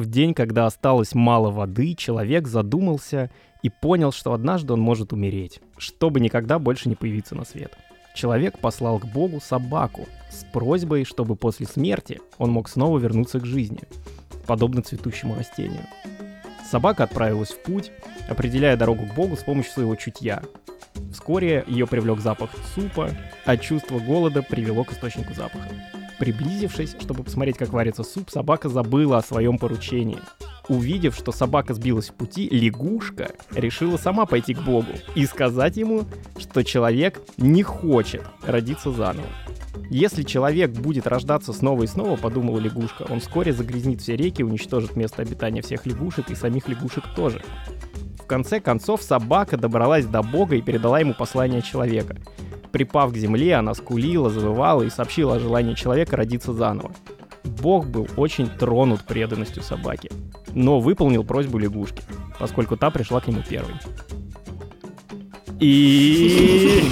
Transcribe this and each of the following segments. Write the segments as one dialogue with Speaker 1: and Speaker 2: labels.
Speaker 1: В день, когда осталось мало воды, человек задумался и понял, что однажды он может умереть, чтобы никогда больше не появиться на свет. Человек послал к Богу собаку с просьбой, чтобы после смерти он мог снова вернуться к жизни, подобно цветущему растению. Собака отправилась в путь, определяя дорогу к Богу с помощью своего чутья. Вскоре ее привлек запах супа, а чувство голода привело к источнику запаха. Приблизившись, чтобы посмотреть, как варится суп, собака забыла о своем поручении. Увидев, что собака сбилась в пути, лягушка решила сама пойти к Богу и сказать ему, что человек не хочет родиться заново. Если человек будет рождаться снова и снова, подумала лягушка, он вскоре загрязнит все реки, уничтожит место обитания всех лягушек и самих лягушек тоже. В конце концов, собака добралась до Бога и передала ему послание человека. Припав к земле, она скулила, завывала и сообщила о желании человека родиться заново. Бог был очень тронут преданностью собаки, но выполнил просьбу лягушки, поскольку та пришла к нему первой. И...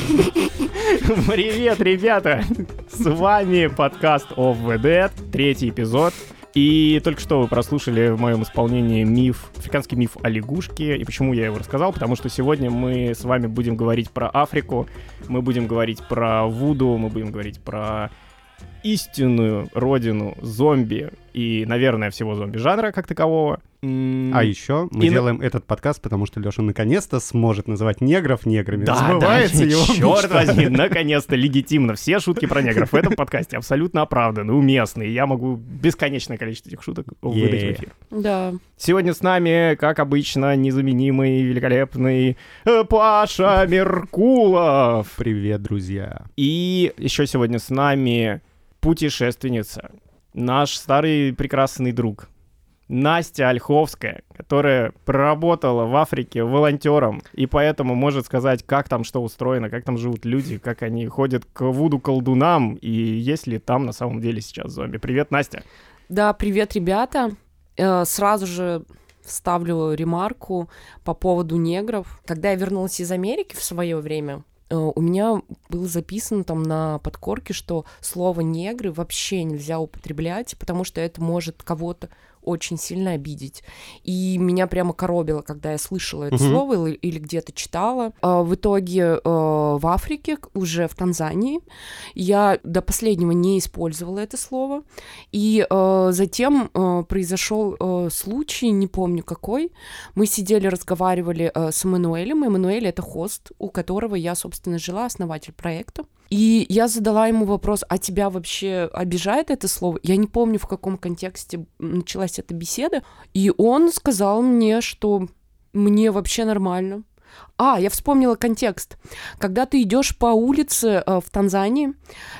Speaker 1: Привет, ребята! С вами подкаст Of the Dead, третий эпизод. И только что вы прослушали в моем исполнении миф, африканский миф о лягушке. И почему я его рассказал? Потому что сегодня мы с вами будем говорить про Африку, мы будем говорить про Вуду, мы будем говорить про истинную родину зомби и, наверное, всего зомби-жанра как такового.
Speaker 2: А еще мы
Speaker 1: И на-
Speaker 2: делаем этот подкаст, потому что Леша наконец-то сможет называть негров неграми.
Speaker 1: Да,
Speaker 2: Забывается
Speaker 1: да,
Speaker 2: его
Speaker 1: черт возьми, наконец-то легитимно. Все шутки про негров в этом подкасте абсолютно оправданы, уместны. И я могу бесконечное количество этих шуток выдать в эфир.
Speaker 3: Да.
Speaker 1: Сегодня с нами, как обычно, незаменимый, великолепный э, Паша Меркулов.
Speaker 2: Привет, друзья.
Speaker 1: И еще сегодня с нами путешественница, наш старый прекрасный друг, Настя Ольховская, которая проработала в Африке волонтером и поэтому может сказать, как там что устроено, как там живут люди, как они ходят к вуду колдунам и есть ли там на самом деле сейчас зомби. Привет, Настя.
Speaker 3: Да, привет, ребята. Э, Сразу же вставлю ремарку по поводу негров. Когда я вернулась из Америки в свое время, у меня было записано там на подкорке, что слово негры вообще нельзя употреблять, потому что это может кого-то очень сильно обидеть. И меня прямо коробило, когда я слышала это
Speaker 2: Мгм.
Speaker 3: слово или, или где-то читала. А В итоге э, в Африке, уже в Танзании, я до последнего не использовала это слово. И э, затем произошел случай, не помню какой. Мы сидели, разговаривали с Эммануэлем. Эммануэль — это хост, у которого я, собственно, жила, основатель проекта. И я задала ему вопрос, а тебя вообще обижает это слово? Я не помню, в каком контексте началась эта беседа. И он сказал мне, что мне вообще нормально. А, я вспомнила контекст. Когда ты идешь по улице э, в Танзании,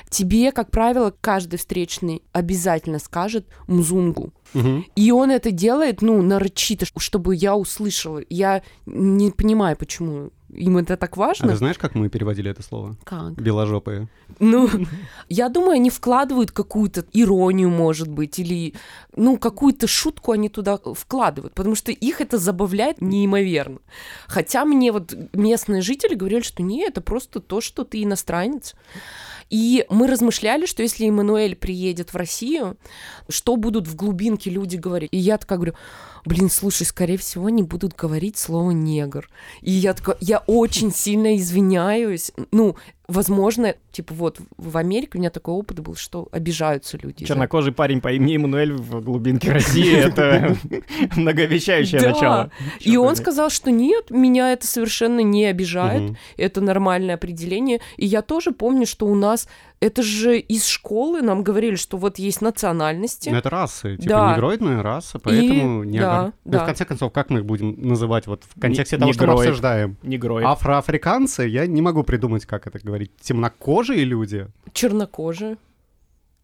Speaker 3: тебе, как правило, каждый встречный обязательно скажет мзунгу.
Speaker 2: Мгм.
Speaker 3: И он это делает, ну, нарочито, чтобы я услышала. Я не понимаю, почему им это так
Speaker 2: А
Speaker 3: важно.
Speaker 2: ты знаешь, как мы переводили это слово?
Speaker 3: Как?
Speaker 2: Беложопые.
Speaker 3: Ну, я думаю, они вкладывают какую-то иронию, может быть, или, ну, какую-то шутку они туда вкладывают, потому что их это забавляет неимоверно. Хотя мне вот местные жители говорили, что не, это просто то, что ты иностранец. И мы размышляли, что если Эммануэль приедет в Россию, что будут в глубинке люди говорить. И я такая говорю, блин, слушай, скорее всего, они будут говорить слово негр. И я такая, я очень сильно извиняюсь. Ну, возможно, типа вот в Америке у меня такой опыт был, что обижаются люди.
Speaker 1: Чернокожий парень по имени Эммануэль в глубинке России — это многообещающее начало.
Speaker 3: И он сказал, что нет, меня это совершенно не обижает, это нормальное определение. И я тоже помню, что у нас, это же из школы нам говорили, что вот есть национальности.
Speaker 2: Ну, это расы, типа
Speaker 3: Да.
Speaker 2: негроидная раса, поэтому
Speaker 3: И-
Speaker 2: негр.
Speaker 3: да,
Speaker 2: Ну,
Speaker 3: да.
Speaker 2: в конце концов, как мы их будем называть вот в контексте
Speaker 1: Не-
Speaker 2: того, что мы
Speaker 1: негроид.
Speaker 2: обсуждаем?
Speaker 1: Негроид.
Speaker 2: Афроафриканцы, я не могу придумать, как это говорить. Темнокожие люди?
Speaker 3: Чернокожие.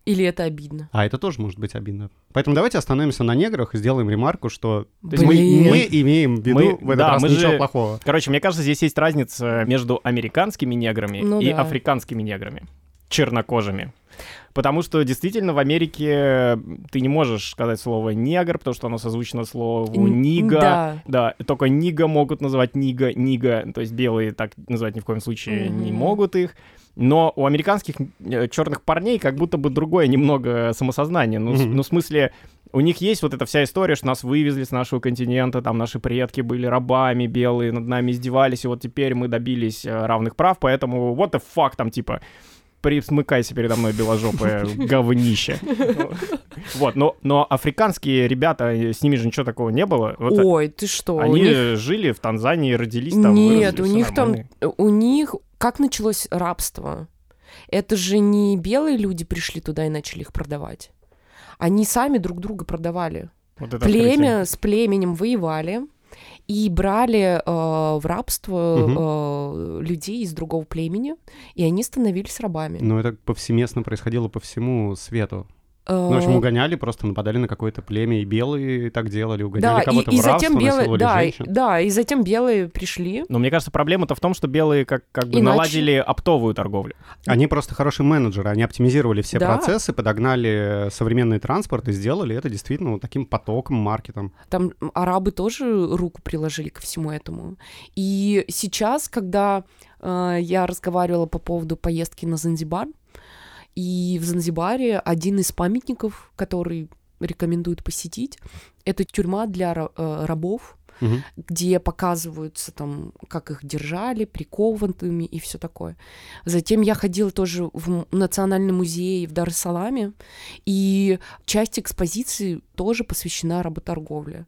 Speaker 3: Или это обидно?
Speaker 2: А это тоже может быть обидно. Поэтому давайте остановимся на неграх и сделаем ремарку, что
Speaker 1: мы-
Speaker 3: Блин.
Speaker 2: мы имеем в виду
Speaker 1: Мы-
Speaker 2: в этот
Speaker 1: да,
Speaker 2: раз
Speaker 1: мы
Speaker 2: ничего
Speaker 1: же-
Speaker 2: плохого.
Speaker 1: Короче, мне кажется, здесь есть разница между американскими неграми
Speaker 3: Ну
Speaker 1: и
Speaker 3: да.
Speaker 1: африканскими неграми, чернокожими. Потому что действительно в Америке ты не можешь сказать слово негр, потому что оно созвучно слову нига.
Speaker 3: Да.
Speaker 1: Да, только нига могут называть нига, нига, то есть белые так называть ни в коем случае не
Speaker 3: Мгм.
Speaker 1: могут их. Но у американских черных парней как будто бы другое немного самосознание. Ну,
Speaker 2: Мгм.
Speaker 1: ну, в смысле, У них есть вот эта вся история, что нас вывезли с нашего континента, там наши предки были рабами белые, над нами издевались, и вот теперь мы добились э, равных прав, поэтому what the fuck, там типа присмыкайся передо мной, беложопое говнище. Вот, но, но африканские ребята, э, с ними же ничего такого не было. Вот
Speaker 3: Ой, ты что?
Speaker 1: они
Speaker 3: них-
Speaker 1: жили в Танзании, родились там,
Speaker 3: Нет,
Speaker 1: выросли,
Speaker 3: у них там,
Speaker 1: нормально.
Speaker 3: у них, как началось рабство? Это же не белые люди пришли туда и начали их продавать. Они сами друг друга продавали.
Speaker 1: Вот
Speaker 3: Племя с племенем воевали и брали э, в рабство э, людей из другого племени, и они становились рабами.
Speaker 2: Но это повсеместно происходило по всему свету.
Speaker 3: Э,
Speaker 2: Ну, в общем, угоняли, просто нападали на какое-то племя, и белые так делали, угоняли
Speaker 3: да, и,
Speaker 2: кого-то
Speaker 3: и
Speaker 2: в рабство,
Speaker 3: затем белые, да, и-
Speaker 2: женщин.
Speaker 3: да, и затем белые пришли.
Speaker 1: Но мне кажется, проблема-то в том, что белые как, как бы
Speaker 3: Иначе-
Speaker 1: наладили оптовую торговлю.
Speaker 2: Они просто хорошие менеджеры, они оптимизировали все
Speaker 3: Да.
Speaker 2: процессы, подогнали современный транспорт и сделали это действительно вот таким потоком, маркетом.
Speaker 3: Там арабы тоже руку приложили ко всему этому. И сейчас, когда э, я разговаривала по поводу поездки на Занзибар, и в Занзибаре один из памятников, который рекомендуют посетить, это тюрьма для э, рабов,
Speaker 2: Мгм.
Speaker 3: где показываются там, как их держали, прикованными и все такое. Затем я ходила тоже в Национальный музей в Дар-эс-Саламе, и часть экспозиции тоже посвящена работорговле.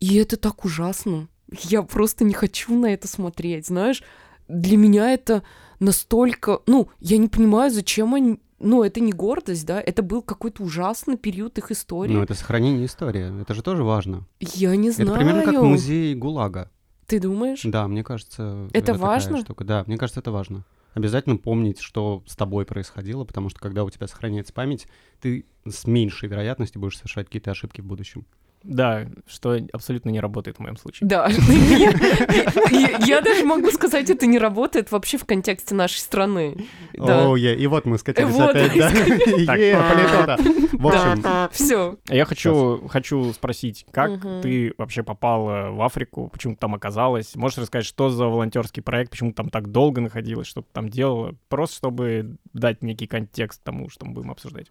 Speaker 3: И это так ужасно. Я просто не хочу на это смотреть, знаешь. Для меня это настолько... Ну, я не понимаю, зачем они... Ну, это не гордость, да, это был какой-то ужасный период их истории.
Speaker 2: Ну, это сохранение истории, это же тоже важно.
Speaker 3: Я не знаю.
Speaker 2: Это примерно как музей ГУЛАГа.
Speaker 3: Ты думаешь?
Speaker 2: Да, мне кажется,
Speaker 3: Это
Speaker 2: такая
Speaker 3: важно?
Speaker 2: штука. Да, мне кажется, это важно. Обязательно помнить, что с тобой происходило, потому что когда у тебя сохраняется память, ты с меньшей вероятностью будешь совершать какие-то ошибки в будущем.
Speaker 1: Да, что абсолютно не работает в моем случае.
Speaker 3: Да. Я даже могу сказать, это не работает вообще в контексте нашей страны. Да.
Speaker 2: О, е, и вот мы скатились
Speaker 3: Вот,
Speaker 2: опять, да. Е, политота. В общем,
Speaker 3: Все.
Speaker 1: А Я хочу, хочу спросить, как ты вообще попала в Африку, почему ты там оказалась? Можешь рассказать, что за волонтерский проект, почему ты там так долго находилась, что ты там делала? Просто чтобы дать некий контекст тому, что мы будем обсуждать.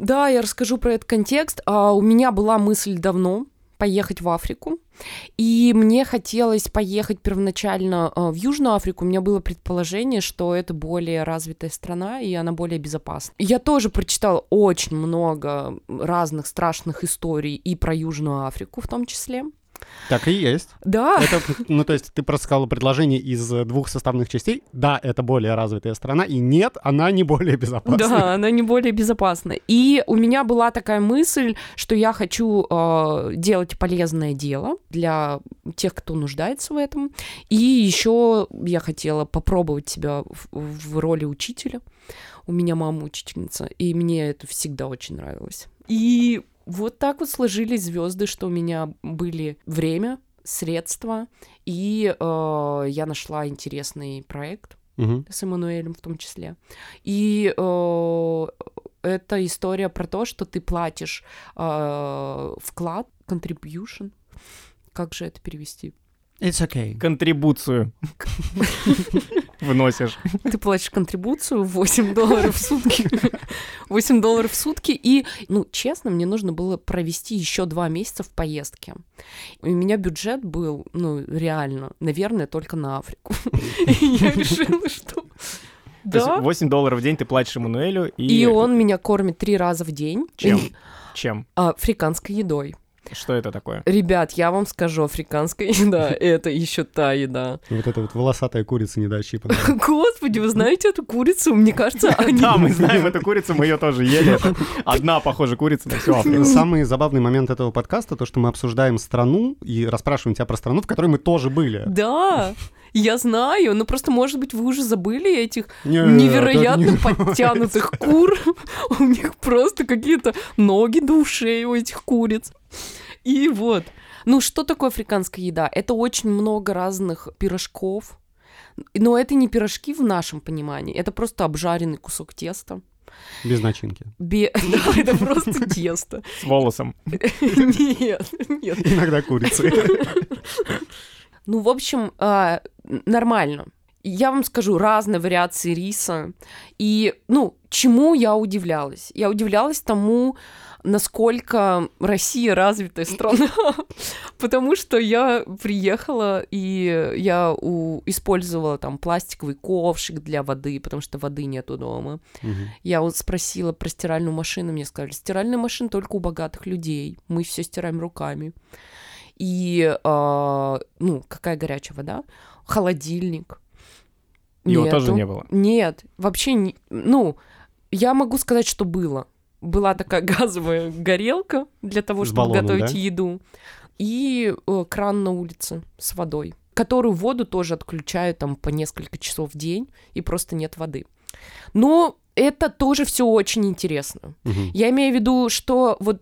Speaker 3: Да, я расскажу про этот контекст. А, у меня была мысль давно поехать в Африку. И мне хотелось поехать первоначально а, в Южную Африку. У меня было предположение, что это более развитая страна, и она более безопасна. Я тоже прочитала очень много разных страшных историй и про Южную Африку в том числе.
Speaker 2: Так и есть.
Speaker 3: Да,
Speaker 2: Это, ну, то есть ты просто сказала предложение из э, двух составных частей. Да, это более развитая страна, и нет, она не более безопасна.
Speaker 3: Да, она не более безопасна. И у меня была такая мысль, что я хочу э, делать полезное дело для тех, кто нуждается в этом. И еще я хотела попробовать себя в, в роли учителя. У меня мама учительница, и мне это всегда очень нравилось. И вот так вот сложились звезды, что у меня были время, средства, и э, я нашла интересный проект
Speaker 2: Мгм.
Speaker 3: с Эммануэлем в том числе. И э, это история про то, что ты платишь э, вклад, contribution. Как же это перевести?
Speaker 2: It's okay.
Speaker 1: Контрибуцию вносишь.
Speaker 3: Ты платишь контрибуцию 8 долларов в сутки. 8 долларов в сутки. И, ну, честно, мне нужно было провести еще два месяца в поездке. У меня бюджет был, ну, реально, наверное, только на Африку. И я решила, что...
Speaker 1: То есть
Speaker 3: Да,
Speaker 1: 8 долларов в день ты платишь Эммануэлю, и...
Speaker 3: и он меня кормит три раза в день.
Speaker 1: Чем? Чем?
Speaker 3: Африканской едой.
Speaker 1: Что это такое?
Speaker 3: Ребят, я вам скажу, африканская еда — это еще та еда.
Speaker 2: Вот эта вот волосатая курица недоощипанная.
Speaker 3: Господи, вы знаете эту курицу? Мне кажется, они...
Speaker 1: Да, мы знаем эту курицу, мы ее тоже ели. Одна, похоже, курица на всю Африку.
Speaker 2: Самый забавный момент этого подкаста, то, что мы обсуждаем страну и расспрашиваем тебя про страну, в которой мы тоже были.
Speaker 3: Да, я знаю, но просто, может быть, вы уже забыли этих
Speaker 2: Нет,
Speaker 3: невероятно
Speaker 2: не-
Speaker 3: подтянутых кур. У них просто какие-то ноги до ушей у этих куриц. И вот. Ну, что такое африканская еда? Это очень много разных пирожков. Но это не пирожки в нашем понимании. Это просто обжаренный кусок теста.
Speaker 2: Без начинки.
Speaker 3: Бе- Да, это просто тесто.
Speaker 1: С волосом.
Speaker 3: Нет, нет.
Speaker 2: Иногда курицы.
Speaker 3: Ну, в общем, н- нормально. Я вам скажу, разные вариации риса. И, ну, чему я удивлялась? Я удивлялась тому, насколько Россия развитая страна, потому что я приехала и я у... использовала там пластиковый ковшик для воды, потому что воды нету дома. Я вот спросила про стиральную машину, мне сказали, стиральная машина только у богатых людей, мы все стираем руками. И, а, ну, какая горячая вода? Холодильник.
Speaker 1: Его тоже
Speaker 3: Нету.
Speaker 1: не было.
Speaker 3: Нет, вообще, не, ну, я могу сказать, что было. Была такая газовая горелка для того,
Speaker 2: С
Speaker 3: чтобы
Speaker 2: баллоном,
Speaker 3: готовить
Speaker 2: да?
Speaker 3: еду. И э, кран на улице с водой, которую воду тоже отключают там по несколько часов в день, и просто нет воды. Но это тоже все очень интересно.
Speaker 2: Мгм.
Speaker 3: Я имею в виду, что вот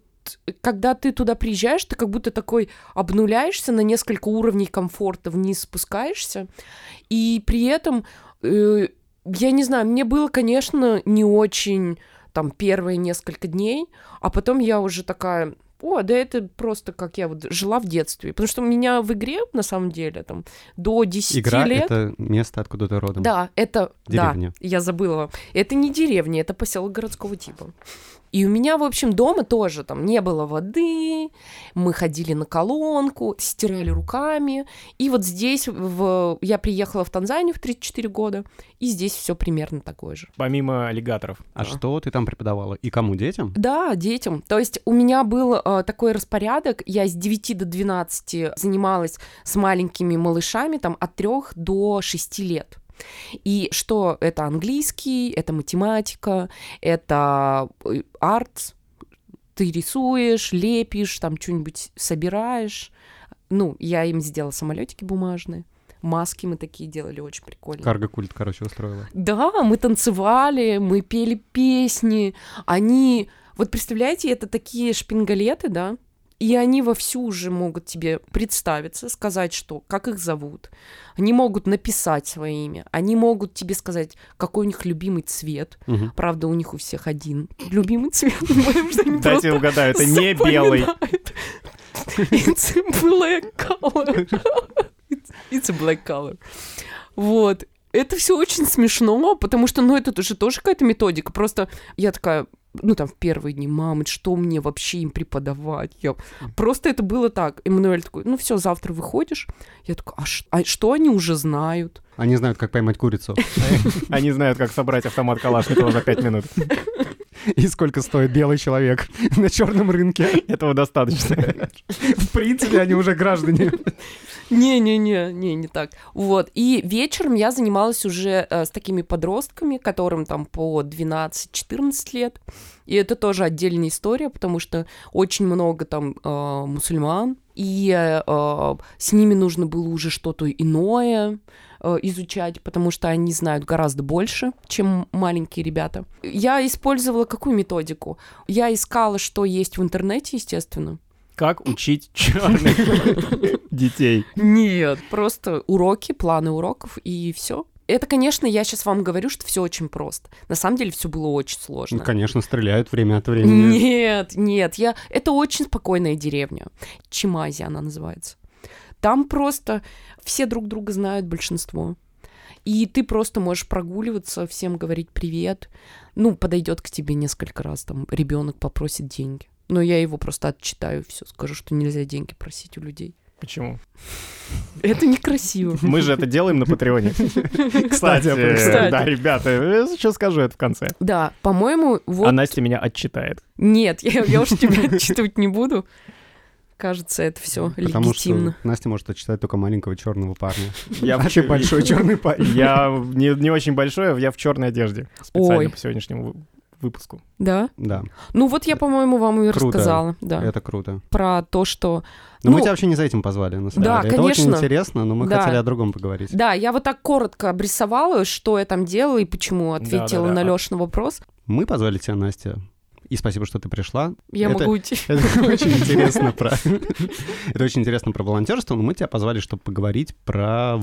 Speaker 3: когда ты туда приезжаешь, ты как будто такой обнуляешься на несколько уровней комфорта, вниз спускаешься, и при этом, э, я не знаю, мне было, конечно, не очень там первые несколько дней, а потом я уже такая, о, да это просто как я вот жила в детстве. Потому что у меня в игре, на самом деле, там, до 10
Speaker 2: Игра —
Speaker 3: лет...
Speaker 2: это место, откуда ты родом.
Speaker 3: Да, это...
Speaker 2: Деревня.
Speaker 3: Да, я забыла. Это не деревня, это поселок городского типа. И у меня, в общем, дома тоже там не было воды, мы ходили на колонку, стирали руками. И вот здесь в... я приехала в Танзанию в 34 года, и здесь все примерно такое же.
Speaker 1: Помимо аллигаторов.
Speaker 2: А
Speaker 3: Да.
Speaker 2: что ты там преподавала? И кому? Детям?
Speaker 3: Да, детям. То есть у меня был э, такой распорядок, я с 9 до 12 занималась с маленькими малышами, там от 3 до 6 лет. И что это английский, это математика, это э, арт, ты рисуешь, лепишь, там что-нибудь собираешь. Ну, я им сделала самолетики бумажные, маски мы такие делали, очень прикольно.
Speaker 2: Карго-культ, короче, устроила.
Speaker 3: Да, мы танцевали, мы пели песни. Они, вот представляете, это такие шпингалеты, да? И они вовсю уже могут тебе представиться, сказать, что, как их зовут. Они могут написать свое имя. Они могут тебе сказать, какой у них любимый цвет.
Speaker 2: Мгм.
Speaker 3: Правда, у них у всех один любимый цвет.
Speaker 1: Дайте угадаю, это не белый.
Speaker 3: It's a black color. It's a black color. Вот. Это все очень смешно, потому что, ну, это же тоже какая-то методика. Просто я такая, ну, там, в первые дни, мамы, что мне вообще им преподавать? Я... Просто это было так. Эммануэль такой, ну, все, завтра выходишь. Я такая, а, ш- а что они уже знают?
Speaker 2: Они знают, как поймать курицу.
Speaker 1: Они знают, как собрать автомат Калашникова за пять минут.
Speaker 2: И сколько стоит белый человек на черном рынке.
Speaker 1: Этого достаточно.
Speaker 2: В принципе, они уже граждане.
Speaker 3: Не-не-не, не, не так. Вот. И вечером я занималась уже э, с такими подростками, которым там по 12-14 лет. И это тоже отдельная история, потому что очень много там э, мусульман, и э, с ними нужно было уже что-то иное э, изучать, потому что они знают гораздо больше, чем маленькие ребята. Я использовала какую методику? Я искала, что есть в интернете, естественно.
Speaker 1: Как учить черных детей?
Speaker 3: Нет, просто уроки, планы уроков и все. Это, конечно, я сейчас вам говорю, что все очень просто. На самом деле все было очень
Speaker 2: Ну,
Speaker 3: сложно.
Speaker 2: конечно, стреляют время от времени.
Speaker 3: Нет, нет, я... это очень спокойная деревня. Чимази она называется. Там просто все друг друга знают, большинство. И ты просто можешь прогуливаться, всем говорить привет. Ну, подойдет к тебе несколько раз, там, ребенок попросит деньги. Но я его просто отчитаю, все, скажу, что нельзя деньги просить у людей.
Speaker 1: Почему?
Speaker 3: Это некрасиво.
Speaker 1: Мы же это делаем на Патреоне. Кстати, да, ребята, сейчас скажу это в конце.
Speaker 3: Да, по-моему, вот...
Speaker 1: А Настя меня отчитает.
Speaker 3: Нет, я, я уж тебя отчитывать не буду. Кажется, это все
Speaker 2: Потому
Speaker 3: легитимно.
Speaker 2: что Настя может отчитать только маленького черного парня.
Speaker 1: Я
Speaker 2: ты большой черный парень.
Speaker 1: Я не, не очень большой, я в черной одежде. Специально
Speaker 3: Ой.
Speaker 1: по сегодняшнему вы- выпуску.
Speaker 3: Да?
Speaker 2: Да,
Speaker 3: Ну вот я, по-моему, вам и
Speaker 2: Круто.
Speaker 3: рассказала, да,
Speaker 2: это круто.
Speaker 3: про то, что...
Speaker 2: Но мы
Speaker 3: Ну,
Speaker 2: тебя вообще не за этим позвали, на самом
Speaker 3: да,
Speaker 2: деле. Это очень
Speaker 3: конечно.
Speaker 2: интересно, но мы
Speaker 3: Да.
Speaker 2: хотели о другом поговорить.
Speaker 3: Да, я вот так коротко обрисовала, что я там делала и почему ответила
Speaker 1: Да-да-да.
Speaker 3: на Лёшин вопрос.
Speaker 2: Мы позвали тебя, Настя, и спасибо, что ты пришла.
Speaker 3: Я
Speaker 2: Это-
Speaker 3: могу уйти.
Speaker 2: Это очень интересно про... Это очень интересно про волонтерство, но мы тебя позвали, чтобы поговорить про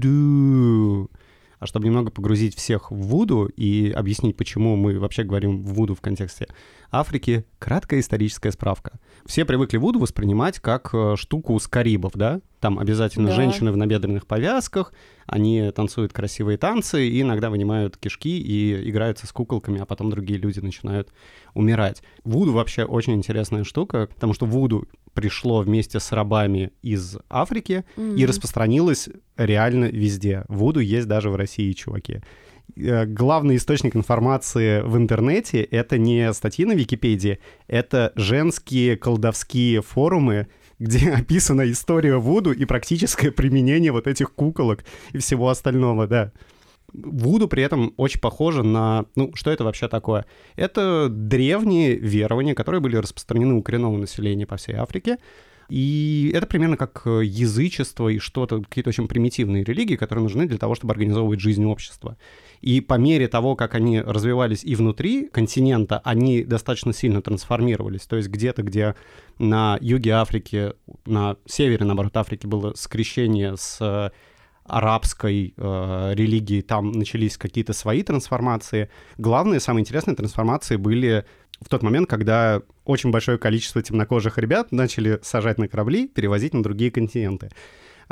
Speaker 2: вуду. А чтобы немного погрузить всех в вуду и объяснить, почему мы вообще говорим вуду в контексте Африки, краткая историческая справка. Все привыкли вуду воспринимать как э, штуку с Карибов, да? Там обязательно
Speaker 3: Да.
Speaker 2: женщины в набедренных повязках, они танцуют красивые танцы и иногда вынимают кишки и играются с куколками, а потом другие люди начинают умирать. Вуду вообще очень интересная штука, потому что вуду пришло вместе с рабами из Африки и
Speaker 3: Мгм.
Speaker 2: распространилось реально везде. Вуду есть даже в России, чуваки. Э, Главный источник информации в интернете — это не статьи на Википедии, это женские колдовские форумы, где описана история Вуду и практическое применение вот этих куколок и всего остального, да. Вуду при этом очень похоже на... Ну, что это вообще такое? Это древние верования, которые были распространены у коренного населения по всей Африке. И это примерно как э, язычество и что-то, какие-то очень примитивные религии, которые нужны для того, чтобы организовывать жизнь общества. И по мере того, как они развивались и внутри континента, они достаточно сильно трансформировались. То есть где-то, где на юге Африки, на севере, наоборот, Африки было скрещение с э, арабской э, религией, там начались какие-то свои трансформации. Главные, самые интересные трансформации были в тот момент, когда очень большое количество темнокожих ребят начали сажать на корабли, перевозить на другие континенты.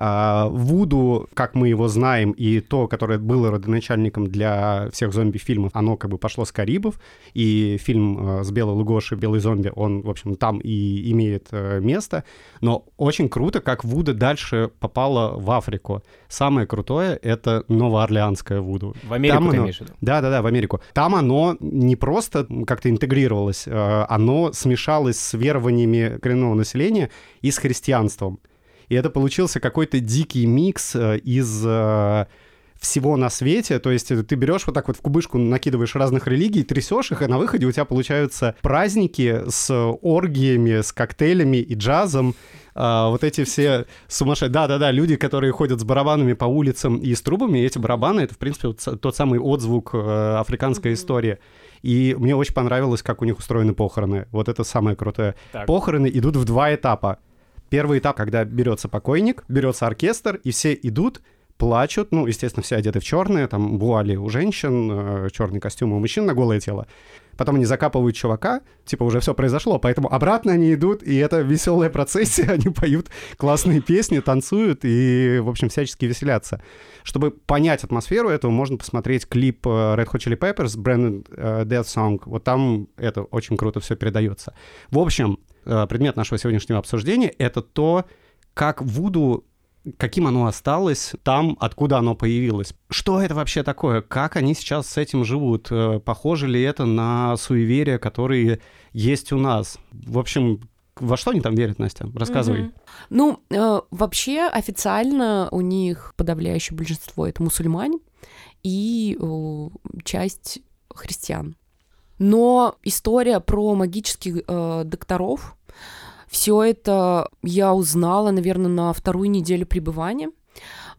Speaker 2: А, Вуду, как мы его знаем, и то, которое было родоначальником для всех зомби-фильмов, оно как бы пошло с Карибов, и фильм э, с Белой Лугоши «Белый зомби», он, в общем, там и имеет э, место. Но очень круто, как Вуда дальше попала в Африку. Самое крутое — это новоорлеанское Вуду.
Speaker 1: В Америку
Speaker 2: Там
Speaker 1: ты
Speaker 2: оно-
Speaker 1: имеешь в виду?
Speaker 2: Да-да-да, в Америку. Там оно не просто как-то интегрировалось, э, оно смешалось с верованиями коренного населения и с христианством. И это получился какой-то дикий микс э, из э, всего на свете, то есть э, ты берешь вот так вот в кубышку, накидываешь разных религий, трясешь их, и на выходе у тебя получаются праздники с оргиями, с коктейлями и джазом, а, вот эти все сумасшедшие... Да-да-да, люди, которые ходят с барабанами по улицам и с трубами, и эти барабаны — это, в принципе, вот тот самый отзвук э, африканской истории. И мне очень понравилось, как у них устроены похороны. Вот это самое крутое.
Speaker 1: Так.
Speaker 2: Похороны идут в два этапа. Первый этап, когда берется покойник, берется оркестр, и все идут, плачут, ну, естественно, все одеты в черное, там вуали у женщин, черный костюм у мужчин на голое тело. Потом они закапывают чувака, типа уже все произошло, поэтому обратно они идут, и это веселая процессия, они поют классные песни, танцуют и, в общем, всячески веселятся. Чтобы понять атмосферу этого, можно посмотреть клип э, Red Hot Chili Peppers, Brandon э, Death Song. Вот там это очень круто все передается. В общем, э, предмет нашего сегодняшнего обсуждения — это то, как Вуду каким оно осталось там, откуда оно появилось. Что это вообще такое? Как они сейчас с этим живут? Э, Похоже ли это на суеверия, которые есть у нас? В общем, во что они там верят, Настя? Рассказывай.
Speaker 3: Мгм. Ну, э, вообще официально у них подавляющее большинство это мусульмане и э, часть христиан. Но история про магических э, докторов, все это я узнала, наверное, на вторую неделю пребывания.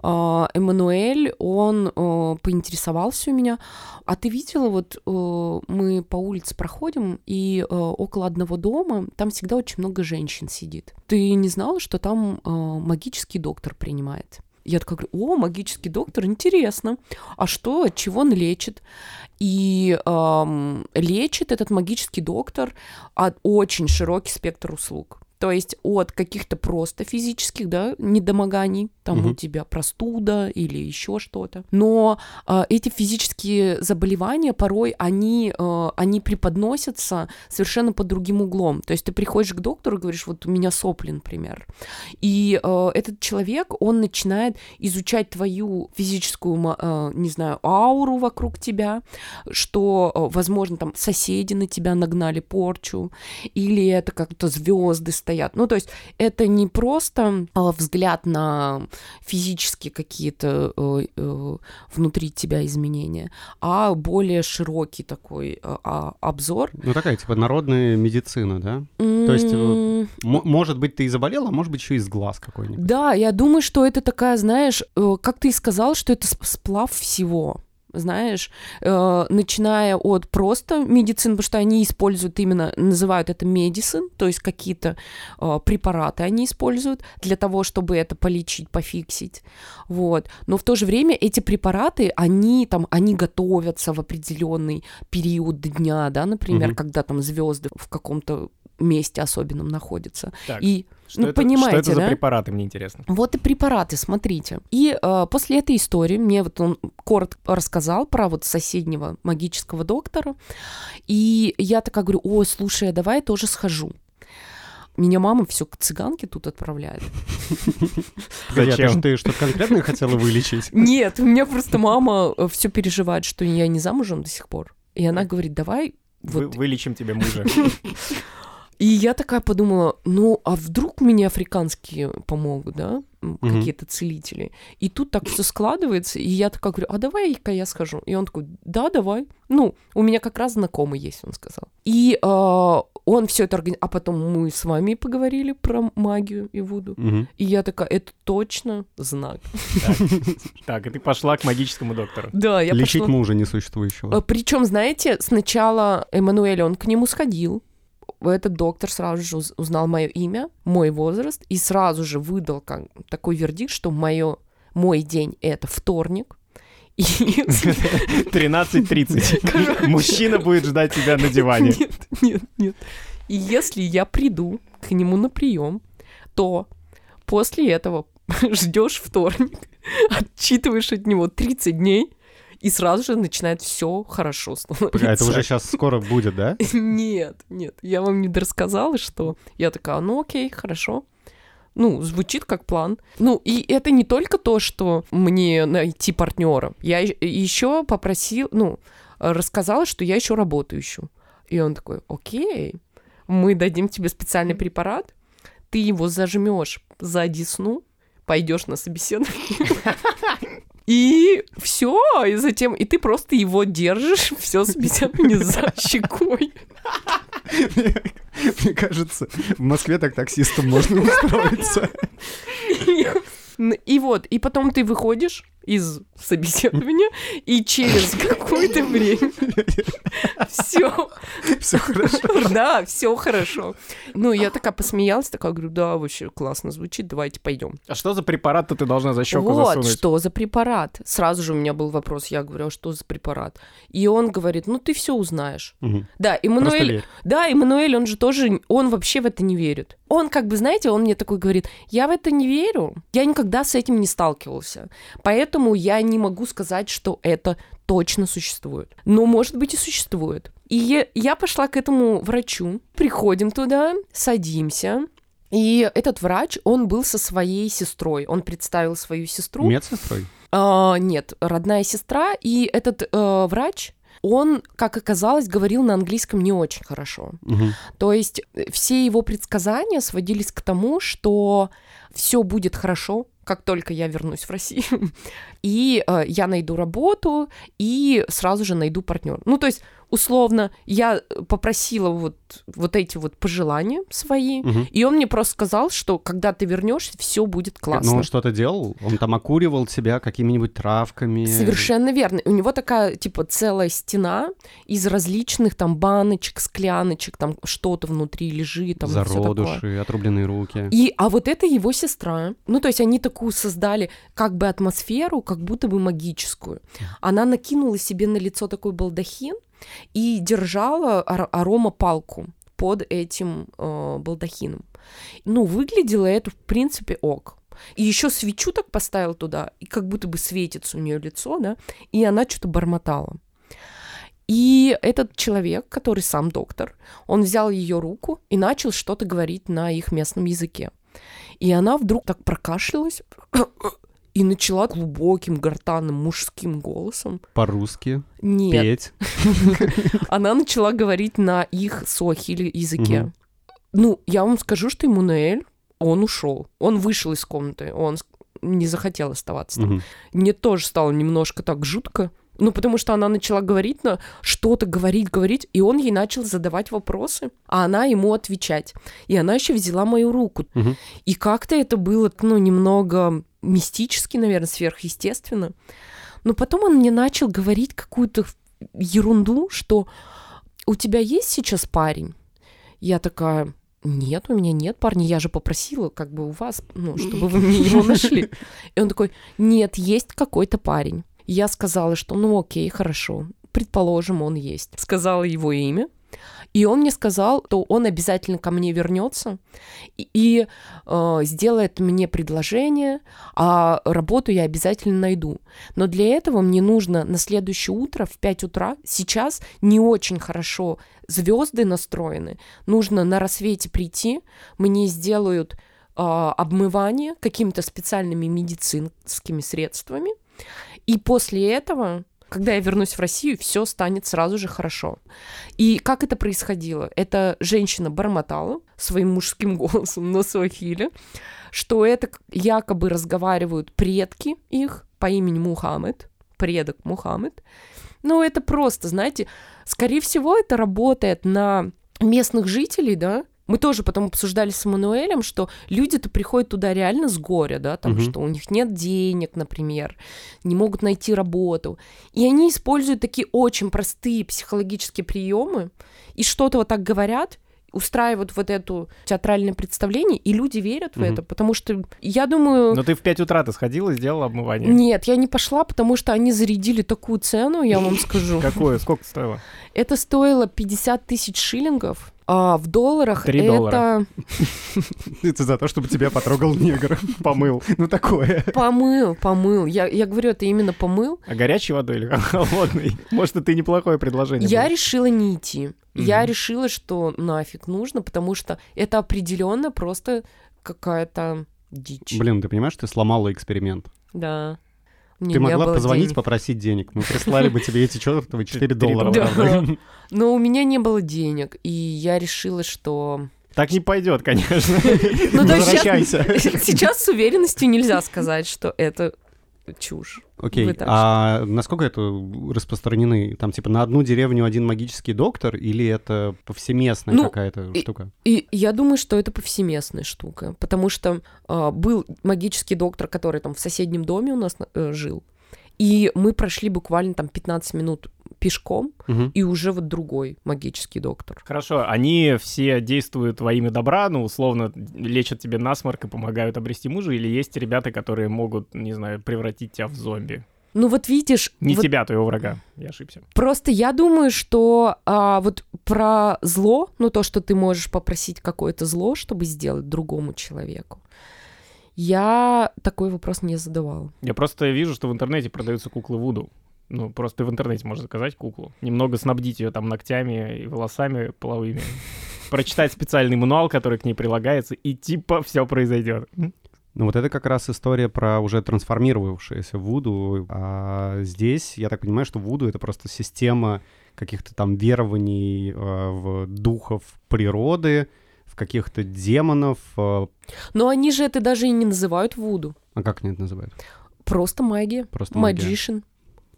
Speaker 3: А, Эммануэль, он э, поинтересовался у меня, а ты видела, вот э, мы по улице проходим, и э, около одного дома там всегда очень много женщин сидит. Ты не знала, что там э, магический доктор принимает? Я такая говорю, о, магический доктор, интересно. А что, чего он лечит? И эм, лечит этот магический доктор от очень широкий спектр услуг. То есть от каких-то просто физических, да, недомоганий, там
Speaker 2: Мгм.
Speaker 3: у тебя простуда или еще что-то. Но э, эти физические заболевания порой они, э, они преподносятся совершенно под другим углом. То есть ты приходишь к доктору и говоришь, вот у меня сопли, например. И э, этот человек, он начинает изучать твою физическую, э, не знаю, ауру вокруг тебя, что, э, возможно, там соседи на тебя нагнали порчу, или это как-то звезды стоят. Ну, то есть это не просто э, взгляд на физические какие-то э, э, внутри тебя изменения, а более широкий такой э, а, обзор.
Speaker 2: Ну, такая, типа, народная медицина, да? То есть, может быть, ты и заболел, а может быть, еще из глаз какой-нибудь.
Speaker 3: Да, я думаю, что это такая, знаешь, как ты и сказал, что это сп- сплав всего. Знаешь, э, начиная от просто медицины, потому что они используют именно, называют это медицин, то есть какие-то э, препараты они используют для того, чтобы это полечить, пофиксить, вот. Но в то же время эти препараты, они там, они готовятся в определенный период дня, да, например,
Speaker 2: Мгм.
Speaker 3: когда там звезды в каком-то месте особенном находятся.
Speaker 1: Так,
Speaker 3: И
Speaker 1: Что
Speaker 3: ну,
Speaker 1: это,
Speaker 3: понимаете,
Speaker 1: Что это за
Speaker 3: да?
Speaker 1: препараты, мне интересно.
Speaker 3: Вот и препараты, смотрите. И э, после этой истории мне вот он коротко рассказал про вот соседнего магического доктора. И я такая говорю, ой, слушай, а давай я тоже схожу. Меня мама все к цыганке тут отправляет.
Speaker 2: Погоди, а ты,
Speaker 1: Зачем?
Speaker 2: что- ты что-то конкретное хотела вылечить?
Speaker 3: Нет, у меня просто мама все переживает, что я не замужем до сих пор. И она говорит, давай
Speaker 1: Вы-
Speaker 3: вот
Speaker 1: вылечим тебя мужа.
Speaker 3: И я такая подумала, ну, а вдруг мне африканские помогут, да, какие-то целители. И тут так все складывается, и я такая говорю, а давай-ка я схожу. И он такой, да, давай. Ну, у меня как раз знакомый есть, он сказал. И а, он все это организовал. А потом мы с вами поговорили про магию и Вуду.
Speaker 2: Мгм.
Speaker 3: И я такая, это точно знак.
Speaker 1: Так, и ты пошла к магическому доктору.
Speaker 3: Да, я
Speaker 2: Лечить
Speaker 3: пошла.
Speaker 2: мужа несуществующего.
Speaker 3: Причем, знаете, сначала Эммануэль, он к нему сходил. Этот доктор сразу же уз- узнал мое имя, мой возраст, и сразу же выдал как, такой вердикт, что моё, мой день — это вторник. И
Speaker 1: 13.30. Мужчина будет ждать тебя на диване.
Speaker 3: Нет, нет, нет. И если я приду к нему на прием, то после этого ждешь вторник, отчитываешь от него 30 дней, и сразу же начинает все хорошо становиться.
Speaker 2: А это уже сейчас скоро будет, да?
Speaker 3: Нет, нет, я вам не дорассказала, что я такая, ну окей, хорошо. Ну, звучит как план. Ну, и это не только то, что мне найти партнера. Я еще попросил, ну, рассказала, что я еще работу ищу. И он такой, окей, мы дадим тебе специальный препарат, ты его зажмешь за десну, пойдешь на собеседование. И все, и затем, и ты просто его держишь, все собеседование за щекой.
Speaker 2: Мне кажется, в Москве так таксистом можно устроиться.
Speaker 3: И вот, и потом ты выходишь из собеседования, и через какое-то время все,
Speaker 2: Все хорошо.
Speaker 3: да, все хорошо. Ну, я такая посмеялась, такая говорю, да, вообще классно звучит, давайте пойдем.
Speaker 1: А что за препарат-то ты должна за щеку
Speaker 3: Вот,
Speaker 1: засунуть?
Speaker 3: что за препарат? Сразу же у меня был вопрос, я говорю, а что за препарат? И он говорит, ну, ты все узнаешь.
Speaker 2: Мгм.
Speaker 3: Да, Эммануэль. Да, Эммануэль, он же тоже, он вообще в это не верит. Он как бы, знаете, он мне такой говорит, я в это не верю, я никогда с этим не сталкивался, поэтому я не могу сказать, что это точно существует. Но, может быть, и существует. И я- я пошла к этому врачу, приходим туда, садимся, и этот врач, он был со своей сестрой, он представил свою сестру.
Speaker 2: Медсестрой?
Speaker 3: А, нет, родная сестра, и этот э, врач, он, как оказалось, говорил на английском не очень хорошо.
Speaker 2: Мгм.
Speaker 3: То есть э, все его предсказания сводились к тому, что все будет хорошо, как только я вернусь в Россию, и э, я найду работу, и сразу же найду партнер. Ну, то есть, условно, я попросила вот, вот эти вот пожелания свои,
Speaker 2: Мгм.
Speaker 3: и он мне просто сказал, что когда ты вернешься, все будет классно.
Speaker 2: Ну, он что-то делал? Он там окуривал себя какими-нибудь травками?
Speaker 3: Совершенно верно. У него такая, типа, целая стена из различных там баночек, скляночек, там что-то внутри лежит, там всё такое.
Speaker 2: Отрубленные руки.
Speaker 3: И, а вот это его сестра. Ну, то есть они такую создали как бы атмосферу, как будто бы магическую. Она накинула себе на лицо такой балдахин и держала ар- аромапалку под этим э, балдахином. Ну, выглядело это, в принципе, ок. И еще свечу так поставил туда, и как будто бы светится у нее лицо, да, и она что-то бормотала. И этот человек, который сам доктор, он взял ее руку и начал что-то говорить на их местном языке. И она вдруг так прокашлялась и начала глубоким гортанным мужским голосом.
Speaker 2: По-русски.
Speaker 3: Нет,
Speaker 2: Петь.
Speaker 3: она начала говорить на их суахили языке. Ну, я вам скажу, что Эммануэль, он ушел. Он вышел из комнаты, он не захотел оставаться там. Мне тоже стало немножко так жутко. Ну, потому что она начала говорить, на что-то говорить, говорить, и он ей начал задавать вопросы, а она ему отвечать. И она еще взяла мою руку.
Speaker 2: Мгм.
Speaker 3: И как-то это было, ну, немного мистически, наверное, сверхъестественно. Но потом он мне начал говорить какую-то ерунду, что у тебя есть сейчас парень? Я такая, нет, у меня нет парня, я же попросила, как бы у вас, ну, чтобы вы мне его нашли. И он такой, нет, есть какой-то парень. Я сказала, что ну окей, хорошо, предположим, он есть. Сказала его имя, И он мне сказал, что он обязательно ко мне вернется и, и э, сделает мне предложение, а работу я обязательно найду. Но для этого мне нужно на следующее утро в 5 утра, сейчас не очень хорошо звезды настроены, нужно на рассвете прийти, мне сделают э, обмывание какими-то специальными медицинскими средствами, и после этого когда я вернусь в Россию, все станет сразу же хорошо. И как это происходило? Эта женщина бормотала своим мужским голосом на суахиле, что это якобы разговаривают предки их по имени Мухаммед, предок Мухаммед. Ну, это просто, знаете, скорее всего, это работает на местных жителей, да, мы тоже потом обсуждали с Эммануэлем, что люди-то приходят туда реально с горя, да, там, угу. что у них нет денег, например, не могут найти работу. И они используют такие очень простые психологические приемы и что-то вот так говорят, устраивают вот эту театральное представление, и люди верят в это, потому что я думаю...
Speaker 1: Но ты в 5 утра ты сходила и сделала обмывание?
Speaker 3: Нет, я не пошла, потому что они зарядили такую цену, я вам скажу.
Speaker 1: Какую? Сколько стоило?
Speaker 3: Это стоило 50 тысяч шиллингов. А в долларах
Speaker 1: 3
Speaker 3: это...
Speaker 1: доллара.
Speaker 2: Это за то, чтобы тебя потрогал негр, помыл. Ну такое.
Speaker 3: Помыл, помыл. Я, я говорю, это именно помыл.
Speaker 1: А горячей водой или холодной? Может, это и неплохое предложение
Speaker 3: Я
Speaker 1: было.
Speaker 3: решила не идти. Я решила, что нафиг нужно, потому что это определенно просто какая-то дичь.
Speaker 2: Блин, ты понимаешь, ты сломала эксперимент.
Speaker 3: Да.
Speaker 2: Мне ты могла позвонить, денег. попросить денег. Мы прислали бы тебе эти чертовы 4 доллара?
Speaker 3: Но у меня не было денег, и я решила, что...
Speaker 1: Так не пойдет, конечно.
Speaker 3: Ну, Возвращайся. Сейчас с уверенностью нельзя сказать, что это чушь.
Speaker 2: Окей, а насколько это распространены? Там типа на одну деревню один магический доктор или это повсеместная ну, какая-то
Speaker 3: и,
Speaker 2: штука?
Speaker 3: И я думаю, что это повсеместная штука, потому что э, был магический доктор, который там в соседнем доме у нас э, жил, и мы прошли буквально там 15 минут пешком, угу. и уже вот другой магический доктор.
Speaker 1: Хорошо, они все действуют во имя добра, ну, условно, лечат тебе насморк и помогают обрести мужа, или есть ребята, которые могут, не знаю, превратить тебя в зомби?
Speaker 3: Ну вот видишь...
Speaker 1: Не
Speaker 3: вот...
Speaker 1: тебя, твоего врага, я ошибся.
Speaker 3: Просто я думаю, что а, вот про зло, ну то, что ты можешь попросить какое-то зло, чтобы сделать другому человеку, я такой вопрос не задавала.
Speaker 1: Я просто вижу, что в интернете продаются куклы Вуду. Ну, просто в интернете можно заказать куклу. Немного снабдить ее там ногтями и волосами половыми. Прочитать специальный мануал, который к ней прилагается, и типа все произойдет.
Speaker 2: Ну вот это как раз история про уже трансформировавшееся Вуду. А здесь, я так понимаю, что Вуду — это просто система каких-то там верований э, в духов природы, каких-то демонов. Э...
Speaker 3: Но они же это даже и не называют Вуду.
Speaker 2: А как они это называют?
Speaker 3: Просто магия.
Speaker 2: Просто магия.
Speaker 3: Magician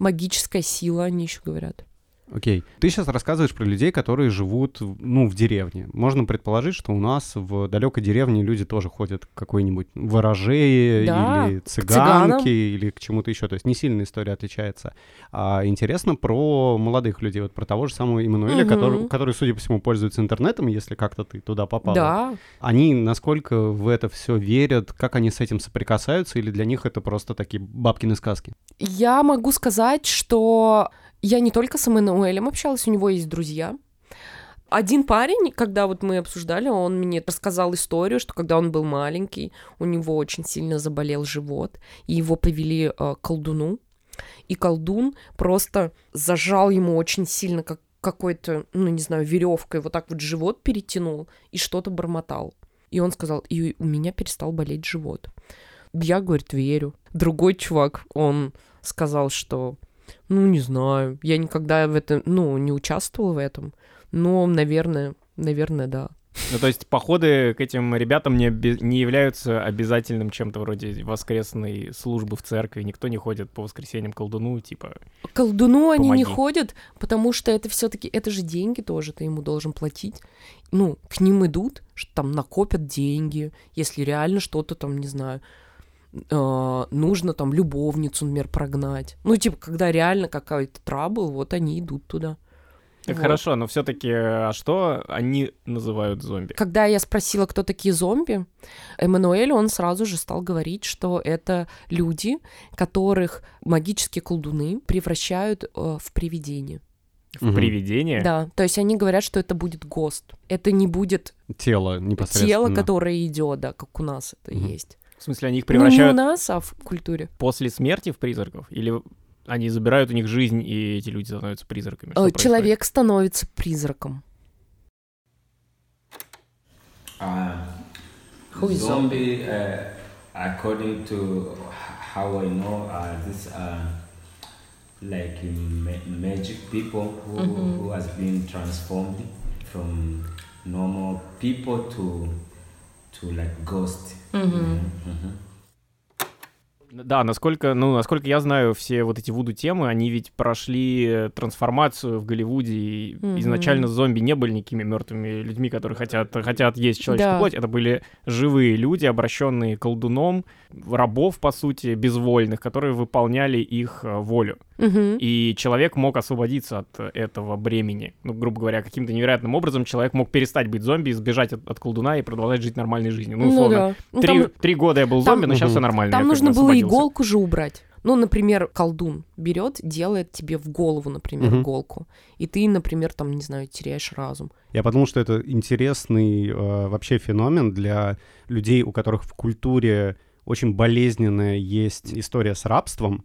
Speaker 3: магическая сила, они еще говорят.
Speaker 2: Окей. Ты сейчас рассказываешь про людей, которые живут, ну, в деревне. Можно предположить, что у нас в далекой деревне люди тоже ходят к какой-нибудь ворожее да, или цыганке или к чему-то еще. То есть не сильно история отличается. А интересно про молодых людей, вот про того же самого Эммануэля, угу. который, который, судя по всему, пользуется интернетом, если как-то ты туда попал.
Speaker 3: Да.
Speaker 2: Они насколько в это все верят, как они с этим соприкасаются, или для них это просто такие бабкины сказки?
Speaker 3: Я могу сказать, что я не только с Эммануэлем общалась, у него есть друзья. Один парень, когда вот мы обсуждали, он мне рассказал историю, что когда он был маленький, у него очень сильно заболел живот, и его повели э, к колдуну, и колдун просто зажал ему очень сильно, как какой-то, ну, не знаю, веревкой, вот так вот живот перетянул и что-то бормотал. И он сказал, и у меня перестал болеть живот. Я, говорит, верю. Другой чувак, он сказал, что ну, не знаю. Я никогда в этом, ну, не участвовала в этом. Но, наверное, наверное, да.
Speaker 1: Ну, то есть походы к этим ребятам не, не являются обязательным чем-то вроде воскресной службы в церкви. Никто не ходит по воскресеньям колдуну, типа...
Speaker 3: Колдуну помоги. они не ходят, потому что это все таки это же деньги тоже ты ему должен платить. Ну, к ним идут, что там накопят деньги, если реально что-то там, не знаю, э, нужно там любовницу, например, прогнать. Ну, типа, когда реально какой-то трабл, вот они идут туда.
Speaker 1: Так вот. хорошо, но все-таки, а что они называют зомби?
Speaker 3: Когда я спросила, кто такие зомби, Эммануэль, он сразу же стал говорить, что это люди, которых магические колдуны превращают э, в привидения.
Speaker 1: В
Speaker 2: Мгм.
Speaker 1: привидение?
Speaker 3: Да, то есть они говорят, что это будет ГОСТ. Это не будет
Speaker 2: Тело непосредственно.
Speaker 3: тело, которое идет, да, как у нас это
Speaker 2: Мгм.
Speaker 3: есть.
Speaker 1: В смысле, они их
Speaker 3: Ну, не у
Speaker 1: превращают
Speaker 3: нас, а в культуре.
Speaker 1: после смерти в призраков? Или они забирают у них жизнь, и эти люди становятся призраками? Что
Speaker 3: Э,
Speaker 1: происходит?
Speaker 3: Человек становится призраком.
Speaker 4: Uh, zombie? Uh, according to how I know, uh, these are like ma- magic people who,
Speaker 3: Mhm.
Speaker 4: who has been transformed from normal people to to like ghost.
Speaker 3: Мгм.
Speaker 4: Mhm.
Speaker 1: Да, насколько, ну, насколько я знаю, все вот эти вуду-темы, они ведь прошли трансформацию в Голливуде, и
Speaker 3: Мгм.
Speaker 1: изначально зомби не были никакими мертвыми людьми, которые хотят, хотят есть человеческую
Speaker 3: Да.
Speaker 1: плоть, это были живые люди, обращенные колдуном, рабов, по сути, безвольных, которые выполняли их э, волю.
Speaker 3: Мгм.
Speaker 1: И человек мог освободиться от этого бремени. Ну, грубо говоря, каким-то невероятным образом человек мог перестать быть зомби, сбежать от, от колдуна и продолжать жить нормальной жизнью. Ну,
Speaker 3: Ну
Speaker 1: условно,
Speaker 3: да. Ну,
Speaker 1: три,
Speaker 3: там-
Speaker 1: три года я был
Speaker 3: там-
Speaker 1: зомби, но сейчас
Speaker 2: Мгм.
Speaker 1: все нормально.
Speaker 3: Там
Speaker 1: я
Speaker 3: нужно
Speaker 1: бы
Speaker 3: было
Speaker 1: освободился.
Speaker 3: иголку же убрать. Ну, например, колдун берет, делает тебе в голову, например,
Speaker 2: Мгм.
Speaker 3: иголку. И ты, например, там, не знаю, теряешь разум.
Speaker 2: Я подумал, что это интересный э, вообще феномен для людей, у которых в культуре очень болезненная есть история с рабством.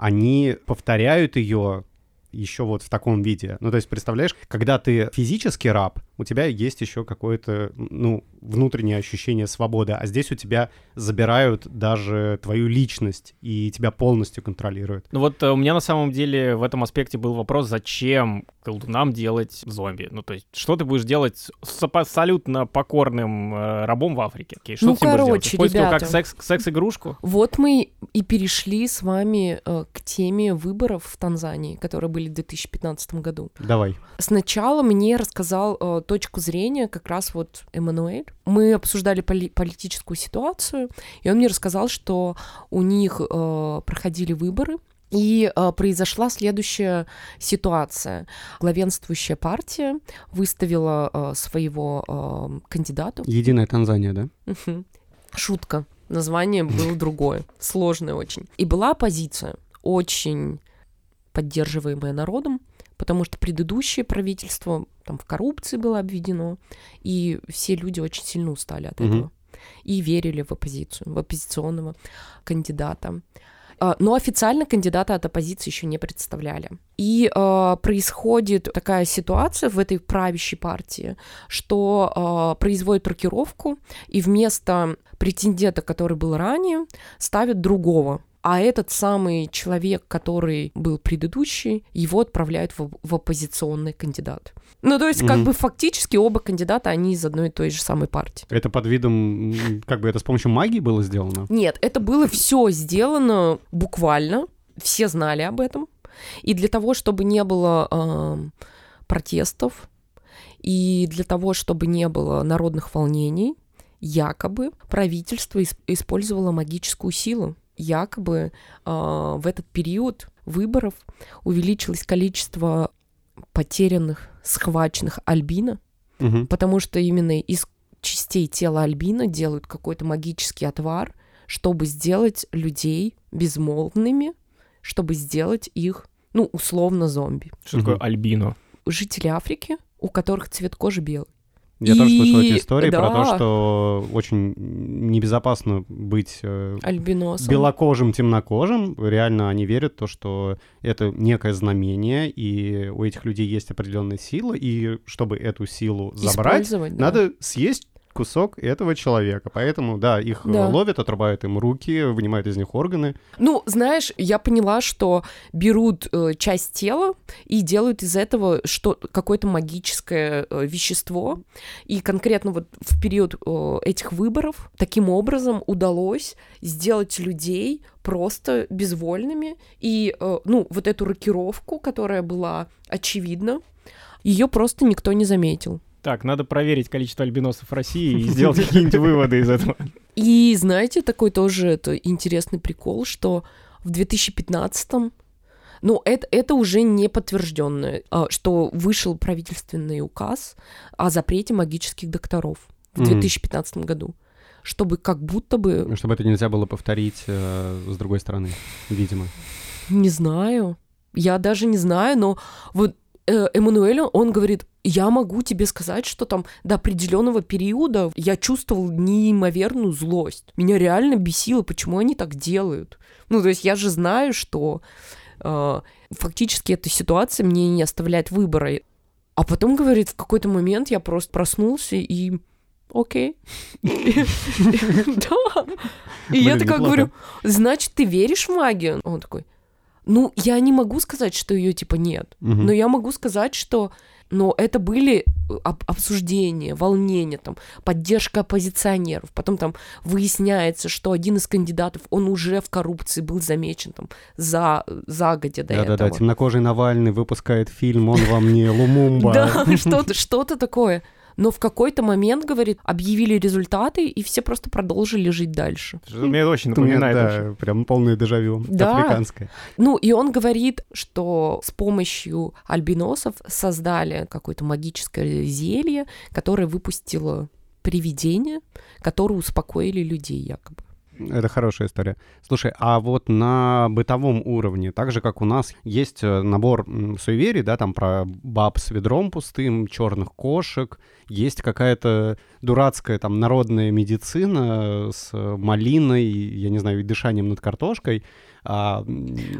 Speaker 2: Они повторяют ее еще вот в таком виде. Ну, то есть, представляешь, когда ты физически раб, у тебя есть еще какое-то, ну, внутреннее ощущение свободы, а здесь у тебя забирают даже твою личность и тебя полностью контролируют.
Speaker 1: Ну вот э, у меня на самом деле в этом аспекте был вопрос, зачем колдунам делать зомби? Ну то есть, что ты будешь делать с абсолютно покорным э, рабом в Африке? Окей, что
Speaker 3: Ну,
Speaker 1: ты ним будешь делать?
Speaker 3: короче,
Speaker 1: его как
Speaker 3: ребята.
Speaker 1: секс, секс-игрушку?
Speaker 3: Вот мы и перешли с вами э, к теме выборов в Танзании, которые были в 2015 году.
Speaker 2: Давай.
Speaker 3: Сначала мне рассказал э, точку зрения как раз вот Эммануэль. Мы обсуждали поли- политическую ситуацию, и он мне рассказал, что у них э, проходили выборы, и э, произошла следующая ситуация. Главенствующая партия выставила э, своего э, кандидата.
Speaker 2: Единая Танзания, да?
Speaker 3: Шутка. Название было другое, сложное очень. И была оппозиция, очень поддерживаемая народом, потому что предыдущее правительство там в коррупции было обведено, и все люди очень сильно устали от этого и верили в оппозицию, в оппозиционного кандидата. А, Но официально кандидата от оппозиции еще не представляли. И э, происходит такая ситуация в этой правящей партии, что э, производят рокировку, и вместо претендента, который был ранее, ставят другого. А этот самый человек, который был предыдущий, его отправляют в, в оппозиционный кандидат. Ну, то есть, как
Speaker 2: Мгм.
Speaker 3: бы фактически оба кандидата, они из одной и той же самой партии.
Speaker 2: Это под видом, как бы это с помощью магии было сделано?
Speaker 3: Нет, это было все сделано буквально, все знали об этом. И для того, чтобы не было эм, протестов, и для того, чтобы не было народных волнений, якобы правительство ис- использовало магическую силу. Якобы э, в этот период выборов увеличилось количество потерянных, схваченных альбина,
Speaker 2: Мгм.
Speaker 3: потому что именно из частей тела альбина делают какой-то магический отвар, чтобы сделать людей безмолвными, чтобы сделать их, ну, условно, зомби.
Speaker 1: Что такое
Speaker 2: Мгм.
Speaker 1: альбино?
Speaker 3: Жители Африки, у которых цвет кожи белый.
Speaker 2: Я тоже слышал
Speaker 3: И-
Speaker 2: эти истории про то,
Speaker 3: да.
Speaker 2: что очень небезопасно быть э,
Speaker 3: Альбиносом.
Speaker 2: белокожим, темнокожим. Реально они верят в то, что это некое знамение, и у этих людей есть определенная сила, и чтобы эту силу забрать,
Speaker 3: да.
Speaker 2: надо съесть кусок этого человека. Поэтому, да, их э,
Speaker 3: Да.
Speaker 2: ловят, отрубают им руки, вынимают из них органы.
Speaker 3: Ну, знаешь, я поняла, что берут э, часть тела и делают из этого что какое-то магическое э, вещество. И конкретно вот в период э, этих выборов таким образом удалось сделать людей просто безвольными. И, э, ну, вот эту рокировку, которая была очевидна, ее просто никто не заметил.
Speaker 1: Так, надо проверить количество альбиносов в России и сделать какие-нибудь выводы из этого.
Speaker 3: И знаете, такой тоже это интересный прикол, что в 2015 ну, это, это уже не подтвержденное, что вышел правительственный указ о запрете магических докторов в
Speaker 2: Мгм.
Speaker 3: 2015 году, чтобы как будто бы,
Speaker 2: Чтобы это нельзя было повторить э, с другой стороны, видимо.
Speaker 3: не знаю, я даже не знаю, но вот э, Эммануэль, он говорит, я могу тебе сказать, что там до определенного периода я чувствовал неимоверную злость. Меня реально бесило, почему они так делают. Ну, то есть я же знаю, что э, фактически эта ситуация мне не оставляет выбора. А потом, говорит, в какой-то момент я просто проснулся и окей. Да. И я такая говорю, значит, ты веришь в магию? Он такой, ну, я не могу сказать, что ее типа нет, но я могу сказать, что но это были э, об обсуждения, волнения, там, поддержка оппозиционеров. Потом там выясняется, что один из кандидатов, он уже в коррупции был замечен там за, загодя до этого.
Speaker 2: Да-да-да, темнокожий Навальный выпускает фильм «Он вам не Лумумба».
Speaker 3: Да, что-то что такое но в какой-то момент, говорит, объявили результаты, и все просто продолжили жить дальше.
Speaker 1: Мне очень напоминает.
Speaker 2: Да, прям полное дежавю да. африканское.
Speaker 3: Ну, и он говорит, что с помощью альбиносов создали какое-то магическое зелье, которое выпустило привидения, которые успокоили людей якобы.
Speaker 2: Это хорошая история. Слушай, а вот на бытовом уровне, так же, как у нас есть э, набор суеверий, да, там про баб с ведром пустым, черных кошек, есть какая-то дурацкая там народная медицина с малиной, я не знаю, дышанием над картошкой. А,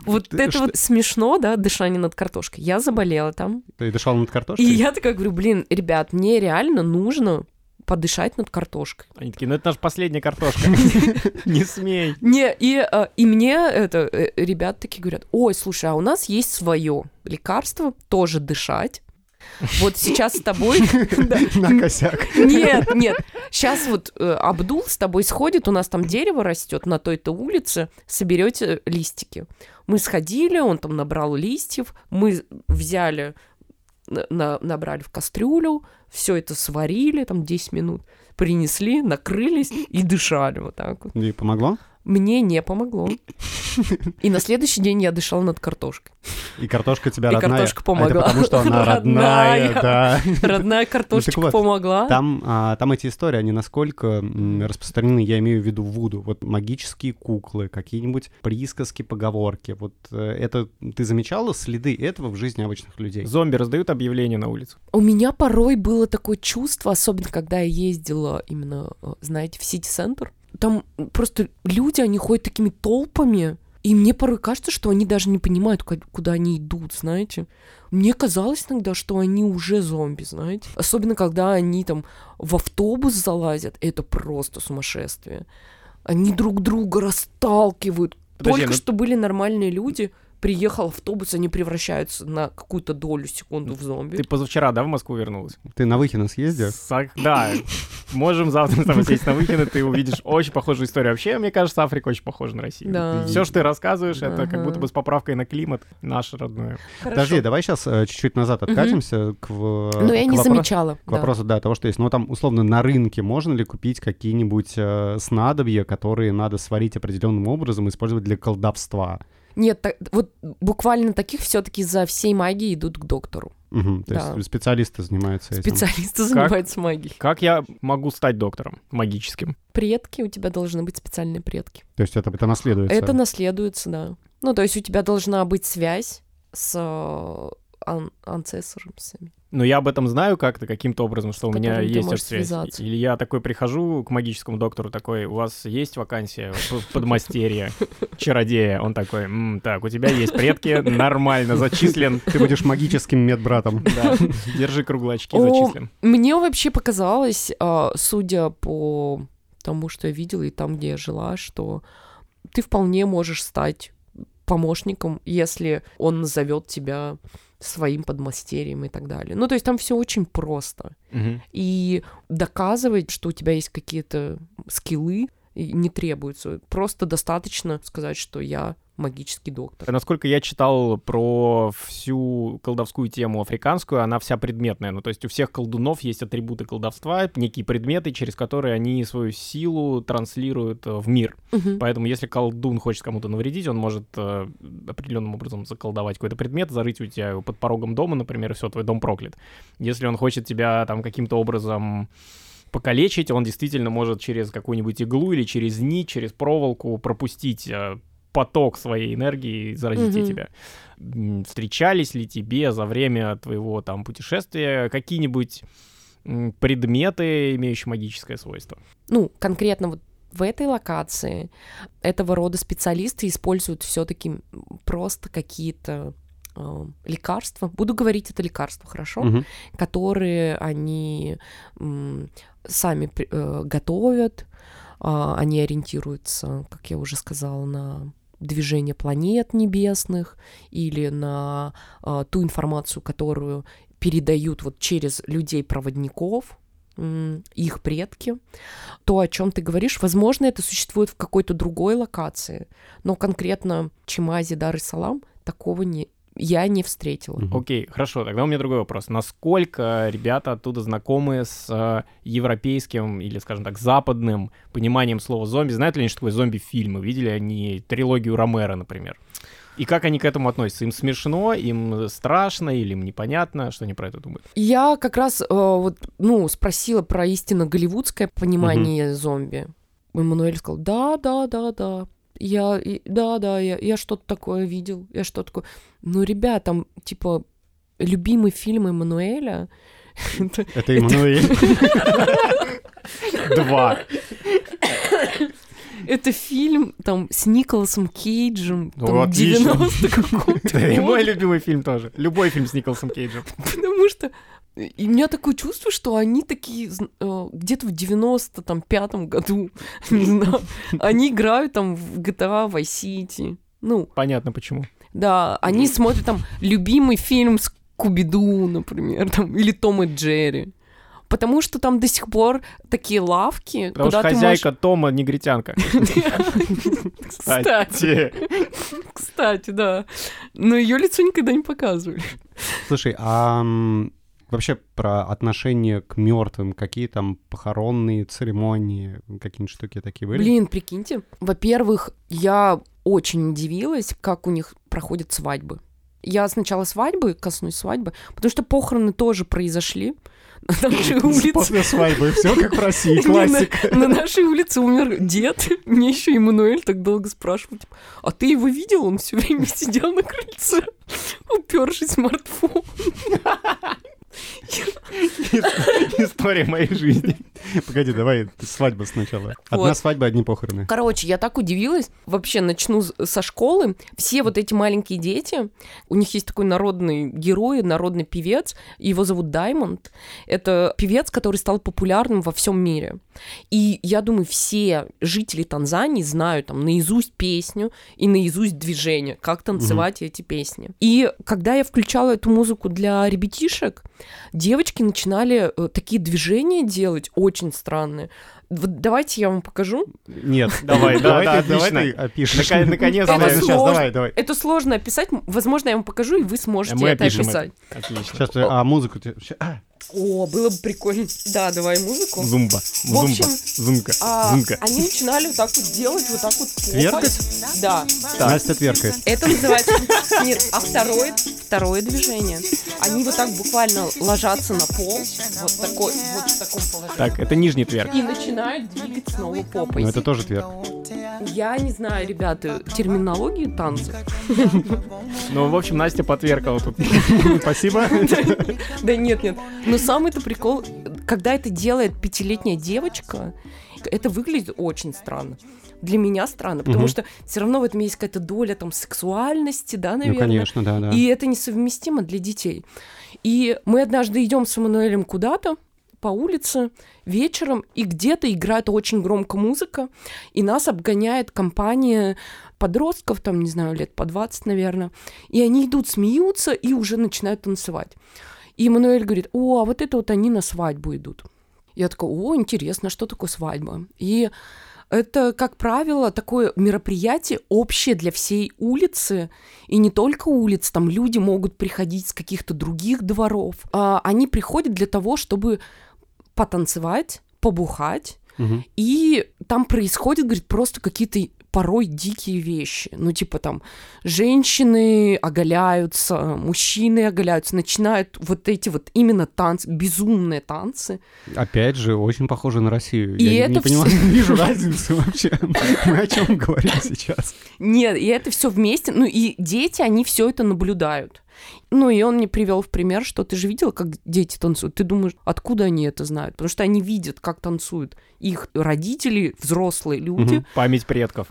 Speaker 3: вот ты, это что... вот смешно, да, дышание над картошкой. Я заболела там.
Speaker 2: Ты дышал над картошкой?
Speaker 3: И я такая говорю, блин, ребят, мне реально нужно подышать над картошкой.
Speaker 1: Они такие, ну это наша последняя картошка. Не смей.
Speaker 3: Не, и, э, и мне это, э, ребят такие говорят, ой, слушай, а у нас есть свое лекарство, тоже дышать. Вот сейчас с тобой...
Speaker 2: На косяк.
Speaker 3: Нет, нет. Сейчас вот э, Абдул с тобой сходит, у нас там дерево растет на той-то улице, соберете листики. Мы сходили, он там набрал листьев, мы взяли на, набрали в кастрюлю, все это сварили, там 10 минут, принесли, накрылись и дышали вот так вот.
Speaker 2: И помогло?
Speaker 3: Мне не помогло. И на следующий день я дышала над картошкой.
Speaker 2: И картошка тебя
Speaker 3: и
Speaker 2: родная.
Speaker 3: И картошка помогла. А это
Speaker 2: потому что она родная, да.
Speaker 3: Родная картошечка ну, помогла.
Speaker 2: Там, а, там эти истории, они насколько распространены, я имею в виду Вуду. Вот магические куклы, какие-нибудь присказки, поговорки. Вот э, это ты замечала следы этого в жизни обычных людей?
Speaker 1: Зомби раздают объявления на улице.
Speaker 3: У меня порой было такое чувство, особенно когда я ездила именно, э, знаете, в Сити-центр, там просто люди, они ходят такими толпами, и мне порой кажется, что они даже не понимают, куда они идут, знаете. Мне казалось иногда, что они уже зомби, знаете. Особенно, когда они там в автобус залазят, это просто сумасшествие. Они друг друга расталкивают. Подожди, Только ну... что были нормальные люди, приехал автобус, они превращаются на какую-то долю секунду в зомби.
Speaker 1: Ты позавчера, да, в Москву вернулась?
Speaker 2: Ты на Выхино съездил?
Speaker 1: Сак... Да, можем завтра тобой сесть на Выхино, ты увидишь очень похожую историю. Вообще, мне кажется, Африка очень похожа на Россию. Да. Все, что ты рассказываешь, это как будто бы с поправкой на климат наше родное.
Speaker 2: Подожди, давай сейчас э, чуть-чуть назад откатимся к
Speaker 3: Ну, я не замечала.
Speaker 2: К вопросу, да, того, что есть. Ну, там, условно, на рынке можно ли купить какие-нибудь э, снадобья, которые надо сварить определенным образом, использовать для колдовства?
Speaker 3: Нет, так, вот буквально таких все-таки за всей магией идут к доктору.
Speaker 2: Угу, то да. есть специалисты занимаются этим.
Speaker 3: Специалисты занимаются как, магией.
Speaker 1: Как я могу стать доктором магическим?
Speaker 3: Предки, у тебя должны быть специальные предки.
Speaker 2: То есть это, это наследуется?
Speaker 3: Это наследуется, да. Ну, то есть у тебя должна быть связь с э, ан анцессорами.
Speaker 1: Но я об этом знаю как-то, каким-то образом, что у меня есть связь. Связаться. Или я такой прихожу к магическому доктору, такой, у вас есть вакансия подмастерья, чародея? Он такой, М, так, у тебя есть предки, нормально, зачислен.
Speaker 2: Ты будешь магическим медбратом.
Speaker 1: Да, держи круглочки, зачислен.
Speaker 3: Мне вообще показалось, а, судя по тому, что я видела и там, где я жила, что ты вполне можешь стать помощником, если он назовет тебя своим подмастерьем и так далее. Ну, то есть там все очень просто.
Speaker 1: Угу.
Speaker 3: И доказывать, что у тебя есть какие-то скиллы, не требуется. Просто достаточно сказать, что я магический доктор.
Speaker 1: Насколько я читал про всю колдовскую тему африканскую, она вся предметная. Ну, то есть у всех колдунов есть атрибуты колдовства, некие предметы, через которые они свою силу транслируют э, в мир.
Speaker 3: Угу.
Speaker 1: Поэтому если колдун хочет кому-то навредить, он может э, определенным образом заколдовать какой-то предмет, зарыть у тебя под порогом дома, например, и все, твой дом проклят. Если он хочет тебя там каким-то образом покалечить, он действительно может через какую-нибудь иглу или через нить, через проволоку пропустить э, поток своей энергии и заразить
Speaker 3: Мгм.
Speaker 1: тебя. Встречались ли тебе за время твоего там путешествия какие-нибудь предметы, имеющие магическое свойство?
Speaker 3: Ну, конкретно вот в этой локации этого рода специалисты используют все-таки просто какие-то э, лекарства. Буду говорить это лекарства, хорошо?
Speaker 2: Мгм.
Speaker 3: которые они м, сами э, готовят, а, они ориентируются, как я уже сказала, на движение планет небесных или на а, ту информацию, которую передают вот через людей-проводников, их предки. То, о чем ты говоришь, возможно, это существует в какой-то другой локации, но конкретно Чимази, Дар и Салам такого не, я не встретила.
Speaker 1: Окей, хорошо, тогда у меня другой вопрос. Насколько ребята оттуда знакомы с э, европейским или, скажем так, западным пониманием слова зомби? Знают ли они, что такое зомби-фильмы? Видели они трилогию Ромера, например? И как они к этому относятся? Им смешно, им страшно или им непонятно? Что они про это думают?
Speaker 3: Я как раз э, вот, ну, спросила про истинно голливудское понимание зомби. Эммануэль сказал, да, да, да, да. Я, да, да, я, я что-то такое видел, я что-то такое. Ну, ребят, там, типа, любимый фильм Эммануэля, это-
Speaker 2: Это Эммануэль.
Speaker 1: Два.
Speaker 3: это фильм там с Николасом Кейджем,
Speaker 1: Ну,
Speaker 3: там,
Speaker 1: отлично.
Speaker 3: 90 какого-то
Speaker 1: И мой любимый фильм тоже. Любой фильм с Николасом Кейджем.
Speaker 3: Потому что и у меня такое чувство, что они такие э, где-то в 95-м году, не знаю, они играют там в GTA Vice City. Ну,
Speaker 1: Понятно почему.
Speaker 3: да, они смотрят там любимый фильм с Кубиду, например, там, или Том и Джерри. Потому что там до сих пор такие лавки,
Speaker 1: Потому что
Speaker 3: куда ты
Speaker 1: хозяйка Тома негритянка.
Speaker 3: можешь... Кстати, кстати, да. Но ее лицо никогда не показывали.
Speaker 2: Слушай, а вообще про отношение к мертвым, какие там похоронные церемонии, какие-нибудь штуки такие были?
Speaker 3: Блин, прикиньте. Во-первых, я очень удивилась, как у них проходят свадьбы. Я сначала свадьбы, коснусь свадьбы, потому что похороны тоже произошли. На нашей улице.
Speaker 2: После свадьбы, все как в России, классика.
Speaker 3: На, на нашей улице умер дед. Мне еще Эммануэль так долго спрашивал, типа, а ты его видел? Он все время сидел на крыльце, упершись в смартфон.
Speaker 1: История моей жизни.
Speaker 2: Погоди, давай свадьба сначала. Одна
Speaker 3: Вот.
Speaker 2: свадьба, одни похороны.
Speaker 3: Короче, я так удивилась. Вообще, начну со школы. Все вот эти маленькие дети, у них есть такой народный герой, народный певец, его зовут Даймонд. Это певец, который стал популярным во всем мире. И я думаю, все жители Танзании знают там наизусть песню и наизусть движение, как танцевать эти песни. И когда я включала эту музыку для ребятишек, девочки начинали э, такие движения делать очень странные. Вот давайте я вам покажу.
Speaker 2: Нет,
Speaker 1: Давай, да,
Speaker 2: давай
Speaker 1: да,
Speaker 2: ты- давай
Speaker 1: отлично.
Speaker 2: ты опишешь.
Speaker 1: Наконец-то.
Speaker 3: Это
Speaker 2: Ладно, сейчас, давай, давай.
Speaker 3: Это сложно описать. Возможно, я вам покажу, и вы сможете
Speaker 1: Мы
Speaker 3: это описать.
Speaker 1: Отлично.
Speaker 2: Сейчас, а музыку... ты- а,
Speaker 3: О, было бы прикольно. Да, давай музыку.
Speaker 1: Зумба.
Speaker 3: В общем,
Speaker 1: Зумба. Зумка.
Speaker 3: А,
Speaker 1: Зумка.
Speaker 3: они начинали вот так вот делать, вот так вот.
Speaker 2: Тверкать?
Speaker 3: Да.
Speaker 2: Настя тверкает.
Speaker 3: Это называется... Нет, а второе, второе движение. Они вот так буквально ложатся на пол, вот, такой, вот в таком положении.
Speaker 1: Так, это нижний тверк.
Speaker 3: И начинают двигать снова попой.
Speaker 2: Ну, это тоже тверк.
Speaker 3: Я не знаю, ребята, терминологию танцев.
Speaker 1: Ну, в общем, Настя потверкала тут.
Speaker 2: Спасибо.
Speaker 3: Да нет, нет. Но самый-то прикол, когда это делает пятилетняя девочка, это выглядит очень странно. Для меня странно, потому
Speaker 2: Мгм.
Speaker 3: что все равно в этом есть какая-то доля там сексуальности, да,
Speaker 2: Ну,
Speaker 3: наверное.
Speaker 2: конечно, да, да.
Speaker 3: И это несовместимо для детей. И мы однажды идем с Эммануэлем куда-то по улице вечером, и где-то играет очень громко музыка, и нас обгоняет компания подростков, там, не знаю, лет по 20, наверное, и они идут, смеются и уже начинают танцевать. И Эммануэль говорит, о, а вот это вот они на свадьбу идут. Я такая, о, интересно, что такое свадьба? И это, как правило, такое мероприятие общее для всей улицы, и не только улиц, там люди могут приходить с каких-то других дворов. А, они приходят для того, чтобы потанцевать, побухать,
Speaker 2: Мгм.
Speaker 3: и там происходят, говорит, просто какие-то порой дикие вещи. Ну, типа там, женщины оголяются, мужчины оголяются, начинают вот эти вот именно танцы, безумные танцы.
Speaker 2: Опять же, очень похоже на Россию.
Speaker 3: И
Speaker 2: Я
Speaker 3: это
Speaker 2: не понимаю, не вижу разницы вообще. Мы о чем говорим сейчас?
Speaker 3: Нет, и это все вместе. Ну, и дети, они все это наблюдают. Ну, и он мне привел в пример, что ты же видел, как дети танцуют. Ты думаешь, откуда они это знают? Потому что они видят, как танцуют их родители, взрослые люди.
Speaker 2: Мгм.
Speaker 1: Память предков.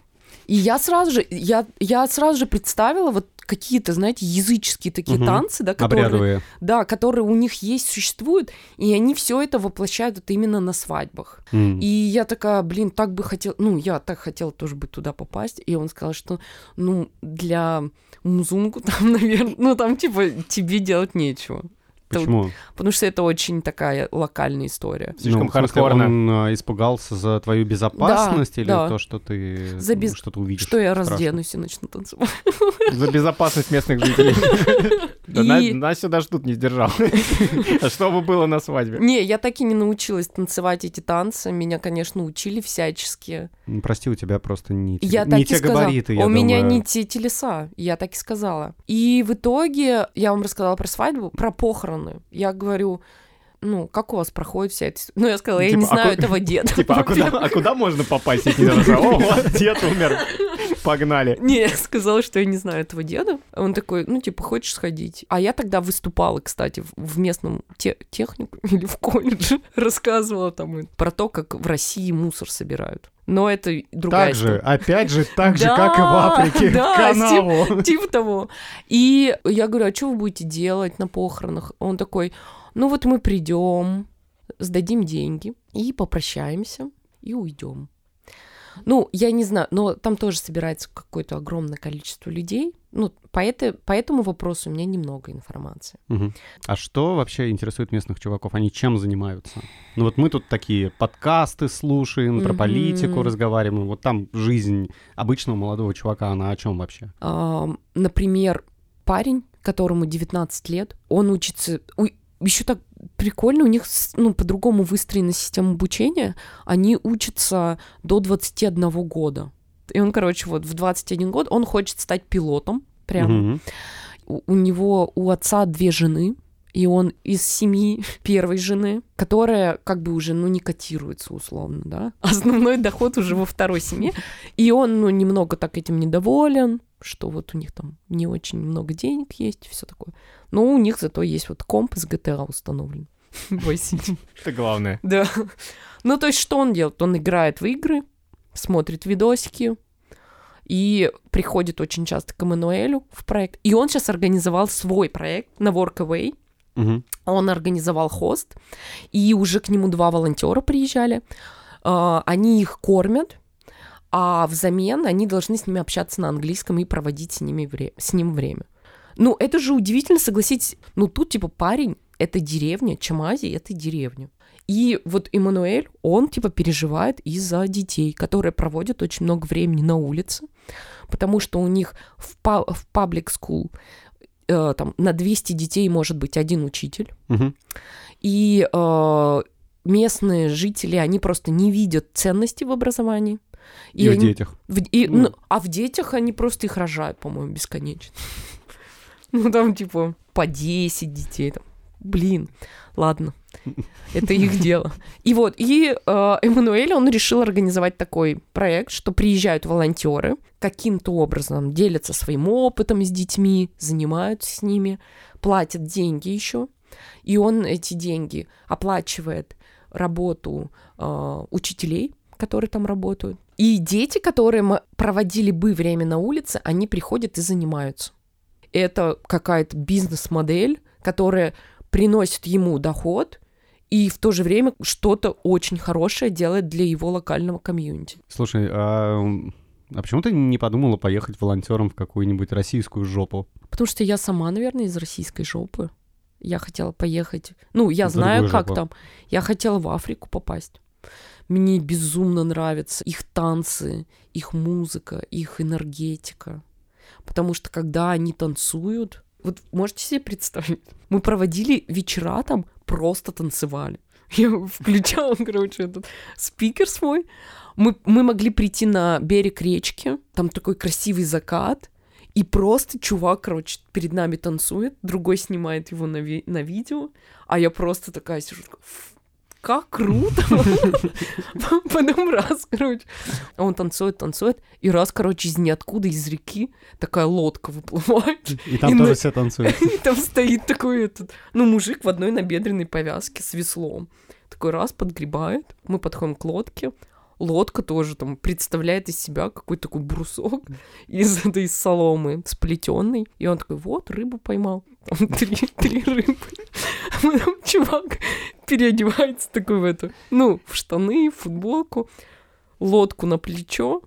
Speaker 3: И я сразу же, я, я сразу же представила вот какие-то, знаете, языческие такие
Speaker 2: Мгм.
Speaker 3: танцы, да, которые,
Speaker 2: Обрядовые.
Speaker 3: да, которые у них есть, существуют, и они все это воплощают вот именно на свадьбах.
Speaker 2: М.
Speaker 3: И я такая, блин, так бы хотела, ну, я так хотела тоже бы туда попасть. И он сказал, что, ну, для музунку там, наверное, ну, там, типа, тебе делать нечего. Это
Speaker 2: Почему?
Speaker 3: Потому что это очень такая локальная история.
Speaker 1: Слишком
Speaker 2: Ну,
Speaker 1: хардкорно.
Speaker 2: Он а, испугался за твою безопасность или
Speaker 3: да.
Speaker 2: то, что ты
Speaker 3: За без-
Speaker 2: что-то увидишь?
Speaker 3: Что я
Speaker 2: страшное?
Speaker 3: разденусь и начну танцевать.
Speaker 1: За безопасность местных жителей. Да на-
Speaker 3: И-
Speaker 1: Нас сюда ждут, не сдержал. А что бы было на свадьбе?
Speaker 3: Не, я так и не научилась танцевать эти танцы. Меня, конечно, учили всячески.
Speaker 2: Ну, Прости, у тебя просто не те, габариты, я
Speaker 3: У меня не те телеса. Я так и сказала. И в итоге я вам рассказала про свадьбу, про похороны. Я говорю, ну, как у вас проходит вся эта... Ну, я сказала, я
Speaker 1: Типа,
Speaker 3: не
Speaker 1: а
Speaker 3: знаю
Speaker 1: ку-
Speaker 3: этого деда.
Speaker 1: Типа, а куда, а куда можно попасть, если не надо? О, вот дед умер. Погнали.
Speaker 3: Не, я сказала, что я не знаю этого деда. Он такой, ну, типа, хочешь сходить? А я тогда выступала, кстати, в- местном те- технику или в колледже. Рассказывала там про то, как в России мусор собирают. Но это другая
Speaker 2: Так же,
Speaker 3: история.
Speaker 2: опять же, так же, как и в Африке,
Speaker 3: да,
Speaker 2: канаву.
Speaker 3: Типа того. И я говорю, а что вы будете делать на похоронах? Он такой, ну вот мы придем, сдадим деньги и попрощаемся и уйдем. Ну, я не знаю, но там тоже собирается какое-то огромное количество людей. Ну, по, это, по этому вопросу у меня немного информации.
Speaker 2: Мгм. А что вообще интересует местных чуваков? Они чем занимаются? Ну вот мы тут такие подкасты слушаем, про
Speaker 3: Мгм.
Speaker 2: политику разговариваем. Вот там жизнь обычного молодого чувака, она о чем вообще?
Speaker 3: Ам, например, парень, которому 19 лет, он учится... Еще так прикольно, у них ну, по-другому выстроена система обучения. Они учатся до 21 года. И он, короче, вот в 21 год он хочет стать пилотом. Прям.
Speaker 2: Мгм.
Speaker 3: У, у него, у отца две жены, и он из семьи первой жены, которая как бы уже, ну, не котируется условно, да. Основной доход уже во второй семье. И он, ну, немного так этим недоволен, что вот у них там не очень много денег есть, все такое. Но у них зато есть вот комп из GTA установлен. Vice City.
Speaker 1: Это главное.
Speaker 3: Да. Ну, то есть, что он делает? Он играет в игры, смотрит видосики, и приходит очень часто к Эммануэлю в проект. И он сейчас организовал свой проект на Workaway.
Speaker 2: Мгм.
Speaker 3: Он организовал хост, и уже к нему два волонтера приезжали. А, Они их кормят, а взамен они должны с ними общаться на английском и проводить с, ними вре- с ним время. Ну, это же удивительно, согласитесь. Ну, тут, типа, парень, это деревня, Чамази — это деревня. И вот Эммануэль, он, типа, переживает из-за детей, которые проводят очень много времени на улице, потому что у них в, па- в public school э, там на 200 детей может быть один учитель,
Speaker 2: Мгм.
Speaker 3: и э, местные жители, они просто не видят ценности в образовании.
Speaker 2: И, в
Speaker 3: они-
Speaker 2: детях.
Speaker 3: в- и-
Speaker 2: Ну.
Speaker 3: ну, а в детях они просто их рожают, по-моему, бесконечно. Ну, там, типа, по 10 детей. Там. Блин, ладно, это их дело. И вот, и э, Эммануэль, он решил организовать такой проект, что приезжают волонтеры, каким-то образом делятся своим опытом с детьми, занимаются с ними, платят деньги еще, и он эти деньги оплачивает работу э, учителей, которые там работают. И дети, которые м- проводили бы время на улице, они приходят и занимаются. Это какая-то бизнес-модель, которая приносит ему доход и в то же время что-то очень хорошее делает для его локального комьюнити.
Speaker 2: Слушай, а, а почему ты не подумала поехать волонтером в какую-нибудь российскую жопу?
Speaker 3: Потому что я сама, наверное, из российской жопы. Я хотела поехать. Ну, я
Speaker 2: В
Speaker 3: знаю, как
Speaker 2: жопу.
Speaker 3: там. Я хотела в Африку попасть. Мне безумно нравятся их танцы, их музыка, их энергетика. Потому что когда они танцуют, вот можете себе представить, мы проводили вечера там, просто танцевали. Я включала, короче, этот спикер свой. Мы, мы могли прийти на берег речки, там такой красивый закат, и просто чувак, короче, перед нами танцует, другой снимает его на, ви- на видео, а я просто такая сижу, такая, «Ф, как круто! Потом раз, короче, а он танцует, танцует, и раз, короче, из ниоткуда, из реки такая лодка выплывает,
Speaker 2: И там тоже все танцуют.
Speaker 3: и там стоит такой этот, ну, мужик в одной набедренной повязке с веслом. Такой раз подгребает, мы подходим к лодке, лодка тоже там представляет из себя какой-то такой брусок из этой соломы сплетенный. И он такой, вот, рыбу поймал. Там три, три рыбы. А потом чувак переодевается такой в эту, ну, в штаны, в футболку, лодку на плечо,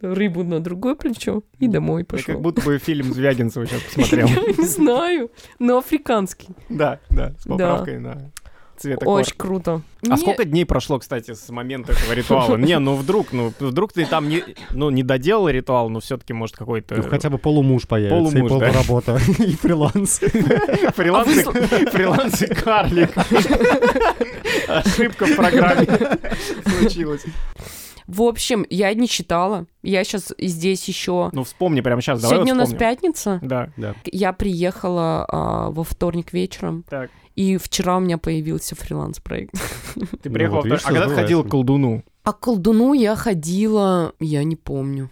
Speaker 3: рыбу на другое плечо и домой
Speaker 1: Я
Speaker 3: пошел.
Speaker 1: как будто бы фильм Звягинцева сейчас посмотрел.
Speaker 3: Я не знаю, но африканский.
Speaker 1: Да, да, с поправкой на цветокор.
Speaker 3: Очень круто.
Speaker 1: А
Speaker 3: Не-
Speaker 1: сколько дней прошло, кстати, с момента этого ритуала? Не, ну вдруг, ну вдруг ты там не, ну, не доделал ритуал, но все-таки может какой-то
Speaker 2: Ну, хотя бы полумуж появится,
Speaker 1: Полумуж,
Speaker 2: и
Speaker 1: да.
Speaker 2: полуработа, и фриланс.
Speaker 1: фриланс,
Speaker 3: А вы
Speaker 1: фриланс и карлик. Ошибка в программе случилась.
Speaker 3: В общем, я не читала. Я сейчас здесь еще.
Speaker 1: Ну вспомни прямо сейчас, давай
Speaker 3: Сегодня у нас пятница.
Speaker 1: Да,
Speaker 3: Я приехала а, во вторник вечером,
Speaker 1: так.
Speaker 3: И вчера у меня появился фриланс-проект.
Speaker 1: Ты
Speaker 2: Ну,
Speaker 1: приехал,
Speaker 2: вот
Speaker 1: во
Speaker 2: видишь,
Speaker 1: а когда ты
Speaker 2: что
Speaker 1: ходил к колдуну?
Speaker 3: А к колдуну я ходила, я не помню.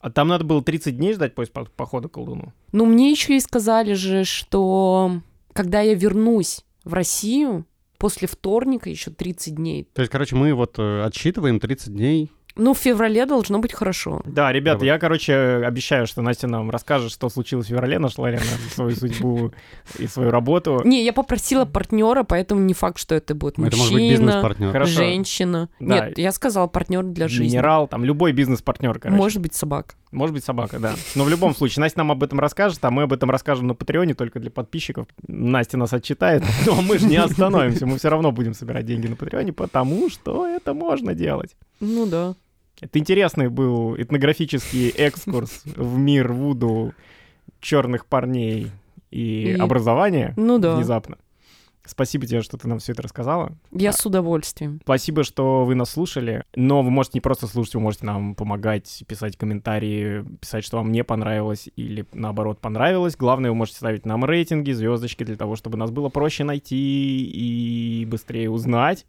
Speaker 1: А там надо было 30 дней ждать после по- похода к колдуну?
Speaker 3: Ну, мне еще и сказали же, что когда я вернусь в Россию, после вторника еще 30 дней.
Speaker 2: То есть, короче, мы вот э, отсчитываем 30 дней.
Speaker 3: Ну, в феврале должно быть хорошо.
Speaker 1: Да, ребята,
Speaker 2: Давай.
Speaker 1: я, короче, обещаю, что Настя нам расскажет, что случилось в феврале, нашла ли она свою судьбу и свою работу.
Speaker 3: Не, я попросила партнера, поэтому не факт, что это будет
Speaker 2: Это может быть
Speaker 3: мужчина, женщина. Нет, я сказала партнер для жизни.
Speaker 1: Минерал, там любой бизнес-партнер, короче.
Speaker 3: Может быть, собака.
Speaker 1: Может быть, собака, да. Но в любом случае, Настя нам об этом расскажет, а мы об этом расскажем на Патреоне только для подписчиков. Настя нас отчитает, но мы же не остановимся, мы все равно будем собирать деньги на Патреоне, потому что это можно делать.
Speaker 3: Ну да.
Speaker 1: Это интересный был этнографический экскурс в мир Вуду черных парней и,
Speaker 3: И-
Speaker 1: образования
Speaker 3: Ну да.
Speaker 1: внезапно. Спасибо тебе, что ты нам все это рассказала.
Speaker 3: Я с удовольствием.
Speaker 1: Спасибо, что вы нас слушали. Но вы можете не просто слушать, вы можете нам помогать, писать комментарии, писать, что вам не понравилось или наоборот понравилось. Главное, вы можете ставить нам рейтинги, звездочки для того, чтобы нас было проще найти и быстрее узнать.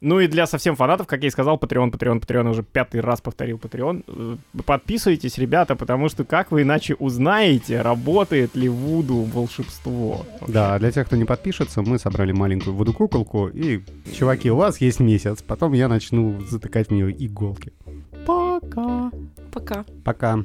Speaker 1: Ну и для совсем фанатов, как я и сказал, Patreon, Patreon, Patreon, уже пятый раз повторил Patreon. Э, Подписывайтесь, ребята, потому что как вы иначе узнаете, работает ли Вуду волшебство?
Speaker 2: Да, для тех, кто не подпишется, мы собрали маленькую воду-куколку, и, чуваки, у вас есть месяц, потом я начну затыкать в нее иголки.
Speaker 1: Пока!
Speaker 3: Пока.
Speaker 2: Пока.